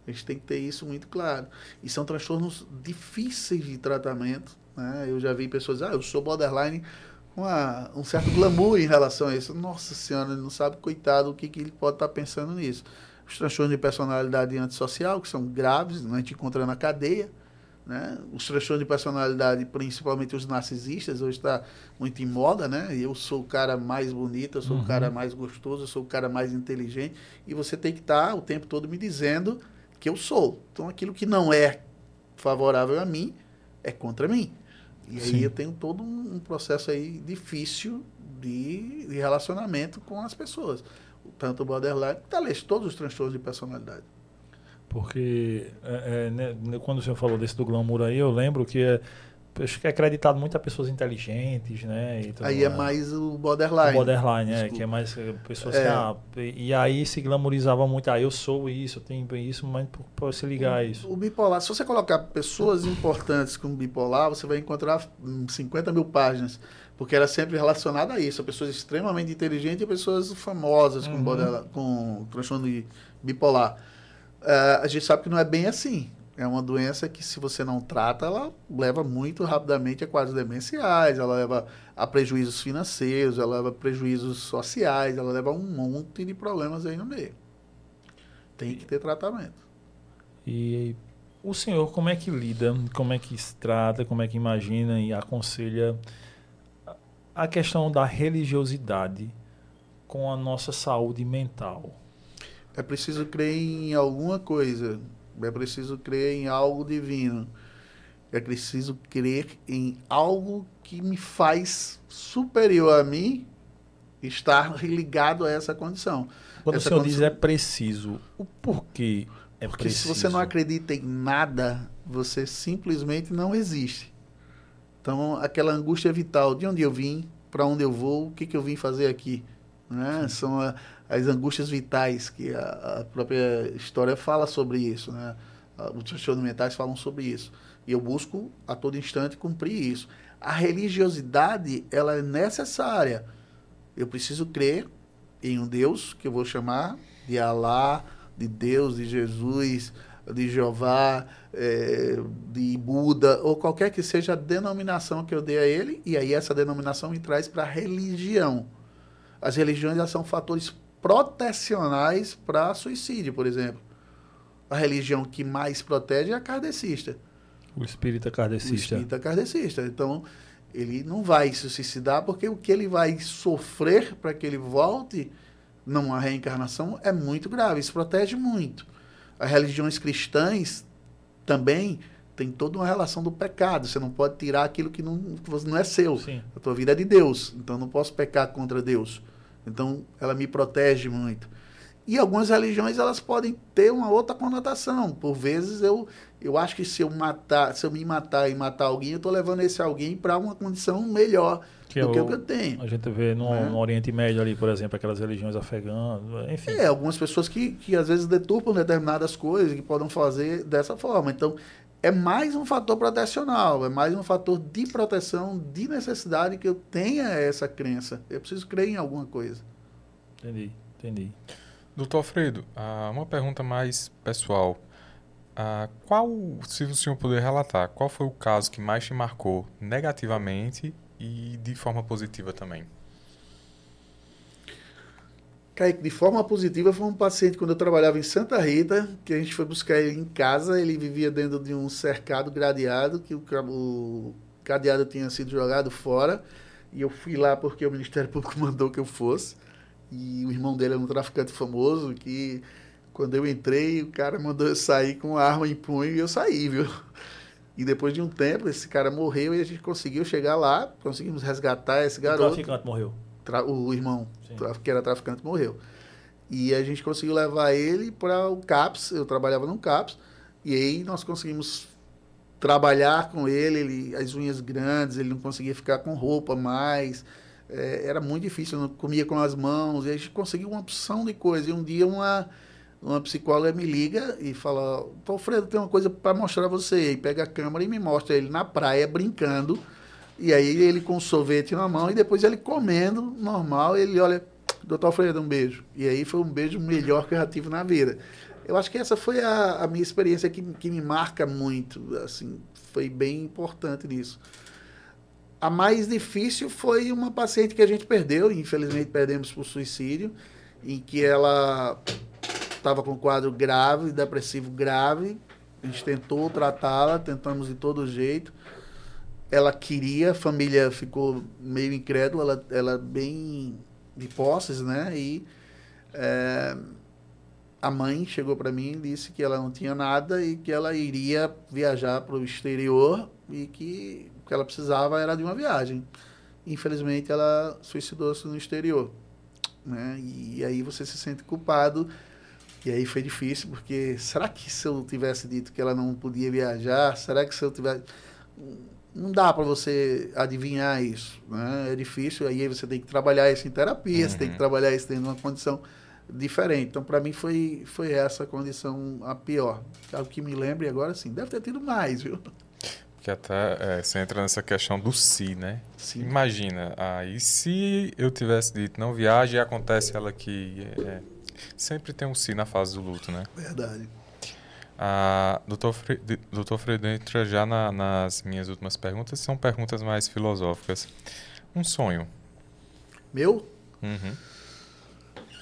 A gente tem que ter isso muito claro. E são transtornos difíceis de tratamento. Né? Eu já vi pessoas, ah, eu sou borderline com um certo glamour em relação a isso. Nossa Senhora, ele não sabe, coitado, o que, que ele pode estar pensando nisso. Os transtornos de personalidade antissocial, que são graves, né? a gente encontra na cadeia. Né? Os transtornos de personalidade, principalmente os narcisistas, hoje está muito em moda, né? Eu sou o cara mais bonito, eu sou uhum. o cara mais gostoso, eu sou o cara mais inteligente, e você tem que estar tá o tempo todo me dizendo que eu sou. Então, aquilo que não é favorável a mim é contra mim. E Sim. aí eu tenho todo um processo aí difícil de, de relacionamento com as pessoas. Tanto o borderline, talvez todos os transtornos de personalidade. Porque é, é, né, né, quando o senhor falou desse do glamour aí, eu lembro que é, acho que é acreditado muito a pessoas inteligentes, né? aí é mais o borderline. O borderline, é, que é mais pessoas é. que. Ah, e aí se glamorizava muito, ah, eu sou isso, eu tenho isso, mas pode se ligar a isso. O bipolar, se você colocar pessoas importantes com bipolar, você vai encontrar 50 mil páginas. Porque era sempre relacionado a isso, a pessoas extremamente inteligentes e pessoas famosas com, uhum. com transtorno bipolar. Uh, a gente sabe que não é bem assim. É uma doença que, se você não trata, ela leva muito rapidamente a quadros demenciais, ela leva a prejuízos financeiros, ela leva a prejuízos sociais, ela leva a um monte de problemas aí no meio. Tem que ter tratamento. E o senhor, como é que lida, como é que se trata, como é que imagina e aconselha a questão da religiosidade com a nossa saúde mental? É preciso crer em alguma coisa é preciso crer em algo divino. É preciso crer em algo que me faz superior a mim estar ligado a essa condição. Quando essa o senhor condição... diz é preciso, o porquê é Porque preciso? se você não acredita em nada, você simplesmente não existe. Então, aquela angústia vital, de onde eu vim, para onde eu vou, o que, que eu vim fazer aqui. Né? São a, as angústias vitais, que a, a, própria história fala sobre isso. Né? Os transtornos mentais falam sobre isso. E eu busco a todo instante cumprir isso. A religiosidade, ela é necessária. Eu preciso crer em um Deus, que eu vou chamar de Alá, de Deus, de Jesus, de Jeová, é, de Buda, ou qualquer que seja a denominação que eu dei a ele, e aí essa denominação me traz para a religião. As religiões são fatores protecionais para suicídio, por exemplo. A religião que mais protege é a kardecista. O espírita kardecista. O espírita kardecista. Então, ele não vai se suicidar porque o que ele vai sofrer para que ele volte numa reencarnação é muito grave. Isso protege muito. As religiões cristãs também tem toda uma relação do pecado. Você não pode tirar aquilo que não, que não é seu. Sim. A tua vida é de Deus. Então, não posso pecar contra Deus. Então, ela me protege muito. E algumas religiões elas podem ter uma outra conotação. Por vezes eu, eu acho que se eu matar, se eu me matar e matar alguém, eu estou levando esse alguém para uma condição melhor que do é que o que eu tenho. A gente vê no, é. no, Oriente Médio ali, por exemplo, aquelas religiões afegãs, enfim. É, algumas pessoas que, que às vezes deturpam determinadas coisas que podem fazer dessa forma. Então, é mais um fator protecional, é mais um fator de proteção, de necessidade que eu tenha essa crença. Eu preciso crer em alguma coisa. Entendi, entendi. Doutor Alfredo, uma pergunta mais pessoal. Qual, se o senhor puder relatar, qual foi o caso que mais te marcou negativamente e de forma positiva também? Kaique, de forma positiva, foi um paciente quando eu trabalhava em Santa Rita, que a gente foi buscar ele em casa. Ele vivia dentro de um cercado gradeado, que o, o cadeado tinha sido jogado fora. E eu fui lá porque o Ministério Público [LAUGHS] mandou que eu fosse. E o irmão dele era um traficante famoso, que quando eu entrei, o cara mandou eu sair com a arma em punho e eu saí, viu? E depois de um tempo, esse cara morreu e a gente conseguiu chegar lá, conseguimos resgatar esse garoto. O traficante morreu o irmão, que era traficante, morreu. E a gente conseguiu levar ele para o CAPS, eu trabalhava no CAPS, e aí nós conseguimos trabalhar com ele, ele as unhas grandes, ele não conseguia ficar com roupa mais, é, era muito difícil, não comia com as mãos, e a gente conseguiu uma opção de coisa. E um dia uma, uma psicóloga me liga e fala, Alfredo, tem uma coisa para mostrar a você. E pega a câmera e me mostra ele na praia brincando, e aí ele com sorvete na mão e depois ele comendo normal, ele olha, doutor Alfredo, um beijo. E aí foi um beijo melhor que eu já tive na vida. Eu acho que essa foi a, a minha experiência que, que me marca muito, assim, foi bem importante nisso. A mais difícil foi uma paciente que a gente perdeu, infelizmente perdemos por suicídio, em que ela estava com um quadro grave, depressivo grave. A gente tentou tratá-la, tentamos de todo jeito ela queria, a família ficou meio incrédula, ela, ela bem de posses, né? E é, a mãe chegou para mim e disse que ela não tinha nada e que ela iria viajar para o exterior e que o que ela precisava era de uma viagem. Infelizmente, ela suicidou-se no exterior. Né? E aí você se sente culpado. E aí foi difícil, porque será que se eu tivesse dito que ela não podia viajar, será que se eu tivesse não dá para você adivinhar isso, né? É difícil, aí você tem que trabalhar isso em terapia, uhum. você tem que uhum. trabalhar isso tendo uma condição diferente. Então, para mim, foi, foi essa condição a pior. Algo que me lembre agora, sim, deve ter tido mais, viu? Porque até é, você entra nessa questão do si, né? Sim. Imagina, aí se eu tivesse dito não viaje e acontece ela que... É, sempre tem um si na fase do luto, né? Verdade. Ah, doutor, Fre doutor já na, nas minhas últimas perguntas, são perguntas mais filosóficas. Um sonho? Meu? Uhum.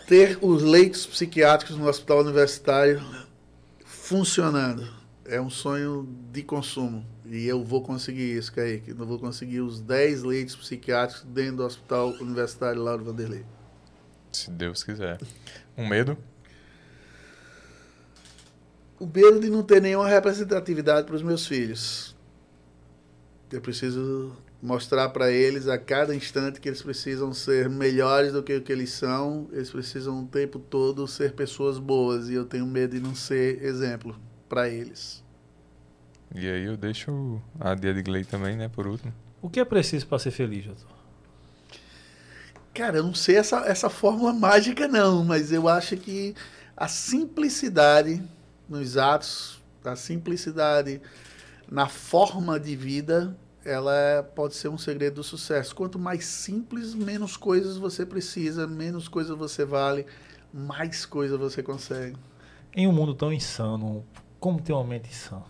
Ter os leitos psiquiátricos no hospital universitário funcionando. É um sonho de consumo. E eu vou conseguir isso, Kaique. Eu vou conseguir os 10 leitos psiquiátricos dentro do hospital universitário Lauro Vanderlei. Se Deus quiser. Um medo? O medo de não ter nenhuma representatividade para os meus filhos. Eu preciso mostrar para eles a cada instante que eles precisam ser melhores do que o que eles são, eles precisam o tempo todo ser pessoas boas e eu tenho medo de não ser exemplo para eles. E aí eu deixo a dia de Gley também, né, por último. O que é preciso para ser feliz, doutor? Cara, eu não sei essa, essa fórmula [LAUGHS] mágica não, mas eu acho que a simplicidade nos atos, a simplicidade na forma de vida ela pode ser um segredo do sucesso. Quanto mais simples, menos coisas você precisa, menos coisas você vale, mais coisas você consegue. Em um mundo tão insano, como ter uma mente sã?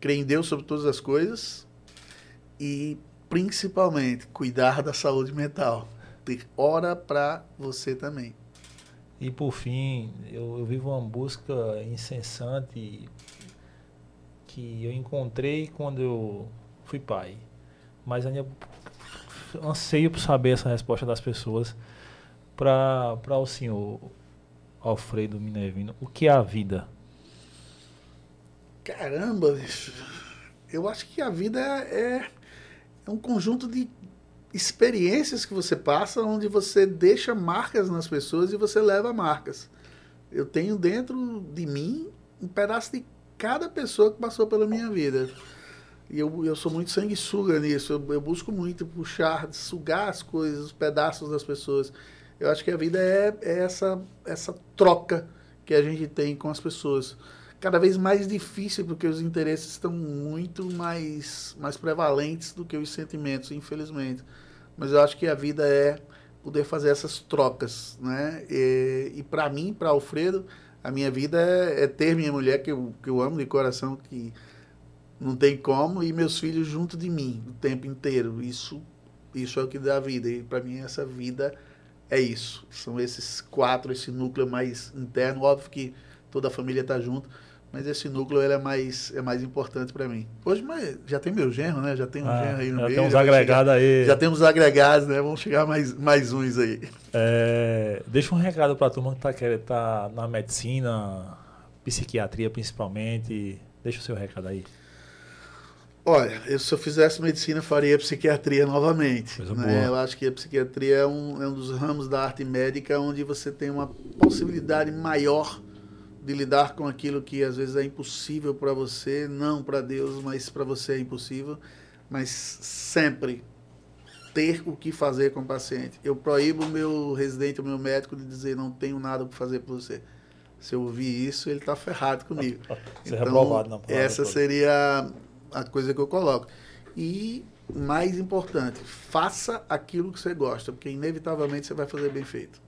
Crer em Deus sobre todas as coisas e, principalmente, cuidar da saúde mental. Ter hora para você também. E, por fim, eu, eu vivo uma busca incessante que eu encontrei quando eu fui pai. Mas ainda anseio por saber essa resposta das pessoas para o senhor Alfredo Minervino. O que é a vida? Caramba, eu acho que a vida é, é um conjunto de experiências que você passa onde você deixa marcas nas pessoas e você leva marcas. Eu tenho dentro de mim um pedaço de cada pessoa que passou pela minha vida. E eu, eu sou muito sanguessuga nisso. Eu, eu, busco muito puxar, sugar as coisas, os pedaços das pessoas. Eu acho que a vida é, é essa, essa troca que a gente tem com as pessoas. Cada vez mais difícil, porque os interesses estão muito mais, mais prevalentes do que os sentimentos, infelizmente. Mas eu acho que a vida é poder fazer essas trocas. Né? E, e para mim, para Alfredo, a minha vida é, é, ter minha mulher, que eu, que eu amo de coração, que não tem como, e meus filhos junto de mim o tempo inteiro. Isso, isso é o que dá vida. E para mim, essa vida é isso. São esses quatro, esse núcleo mais interno. Óbvio que toda a família está junto, mas esse núcleo ele é mais é mais importante para mim. Hoje mas já tem meu genro, né? Já tem um ah, genro aí no já meio. Tem uns agregados aí. Já temos agregados, né? Vamos chegar mais mais uns aí. É, deixa um recado para a turma que está tá na medicina, psiquiatria principalmente. Deixa o seu recado aí. Olha, eu, se eu fizesse medicina, faria psiquiatria novamente. Né? Eu acho que a psiquiatria é um, é um dos ramos da arte médica onde você tem uma possibilidade maior de lidar com aquilo que às vezes é impossível para você, não para Deus, mas para você é impossível. Mas sempre ter o que fazer com o paciente. Eu proíbo o meu residente, o meu médico, de dizer não tenho nada para fazer por você. Se eu ouvir isso, ele está ferrado comigo. [LAUGHS] Você então, é reprovado na essa seria a coisa que eu coloco. E, mais importante, faça aquilo que você gosta, porque inevitavelmente você vai fazer bem feito.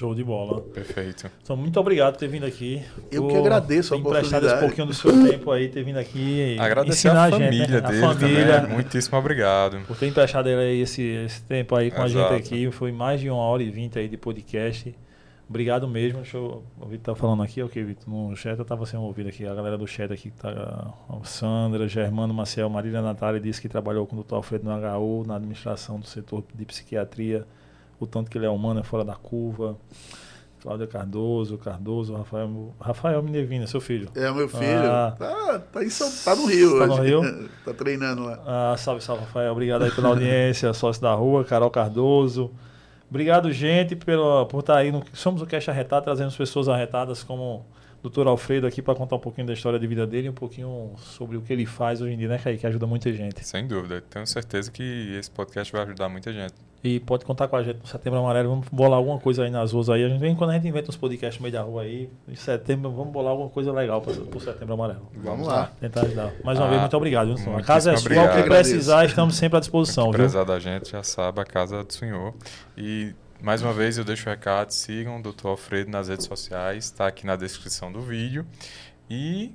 Show de bola. Perfeito. Então, muito obrigado por ter vindo aqui. Eu que agradeço a oportunidade. emprestado esse pouquinho do seu tempo aí, ter vindo aqui Agradecer ensinar a, família gente, né? dele a família. Também. Muitíssimo obrigado. Por ter emprestado ele esse, esse tempo aí com Exato. a gente aqui. Foi mais de uma hora e vinte aí de podcast. Obrigado mesmo. Deixa eu, o Vitor tá falando aqui, ok, Vitor, no chat eu estava sendo ouvido aqui. A galera do chat aqui, tá, Sandra, Germano Maciel, Marília Natália disse que trabalhou com o Dr. Alfredo no HU, na administração do setor de psiquiatria, o tanto que ele é humano é fora da curva. Cláudia Cardoso, Cardoso, Rafael, Rafael Minervina, seu filho. É, meu filho. Ah, tá, tá, em São, tá no Rio tá hoje. no Rio? [LAUGHS] tá treinando lá. Ah, salve, salve, Rafael. Obrigado aí pela audiência, [LAUGHS] sócio da rua, Carol Cardoso. Obrigado, gente, pelo, por estar aí no Somos o Cash Arretado, trazendo pessoas arretadas como o doutor Alfredo aqui para contar um pouquinho da história de vida dele e um pouquinho sobre o que ele faz hoje em dia, né, Kaique? Que ajuda muita gente. Sem dúvida. Tenho certeza que esse podcast vai ajudar muita gente. E pode contar com a gente no Setembro Amarelo. Vamos bolar alguma coisa aí nas ruas aí. A gente vem quando a gente inventa uns podcasts no meio da rua aí. Em setembro, vamos bolar alguma coisa legal para o Setembro Amarelo. Vamos lá. Tentar ajudar. Mais uma ah, vez, muito obrigado. A casa é sua. O que precisar, estamos sempre à disposição. Prezar da gente, já sabe, a casa é do senhor. E mais uma vez eu deixo o recado, sigam o Dr. Alfredo nas redes sociais, está aqui na descrição do vídeo. E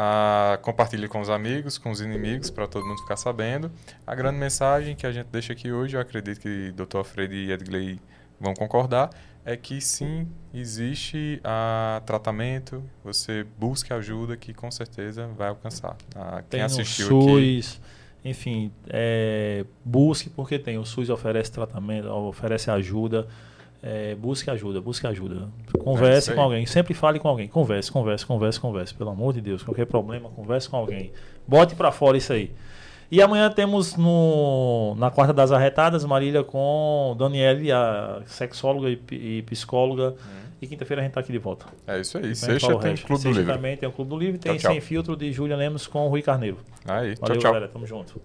ah, compartilhe com os amigos, com os inimigos, para todo mundo ficar sabendo. A grande mensagem que a gente deixa aqui hoje, eu acredito que Dr. Alfredo e Edgley vão concordar, é que sim, existe a tratamento, você busque ajuda que com certeza vai alcançar. Ah, quem Tem assistiu aqui, SUS, enfim, é, busque porque tem. O SUS oferece tratamento, oferece ajuda. É, busque ajuda, busque ajuda. É Converse aí. com alguém, sempre fale com alguém. Converse, converse, converse, converse. Pelo amor de Deus, qualquer problema, converse com alguém. Bote pra fora isso aí. E amanhã temos no, na quarta das arretadas, Marília com Daniele, a sexóloga e, e psicóloga. E quinta-feira a gente tá aqui de volta. é isso aí. Sexta o tem resto. Clube do Sexta Livro. também tem o Clube do Livro. Tem Tchau, tchau. Sem Filtro de Júlia Lemos com o Rui Carneiro. Aí, Valeu, tchau, tchau. galera. Tamo junto.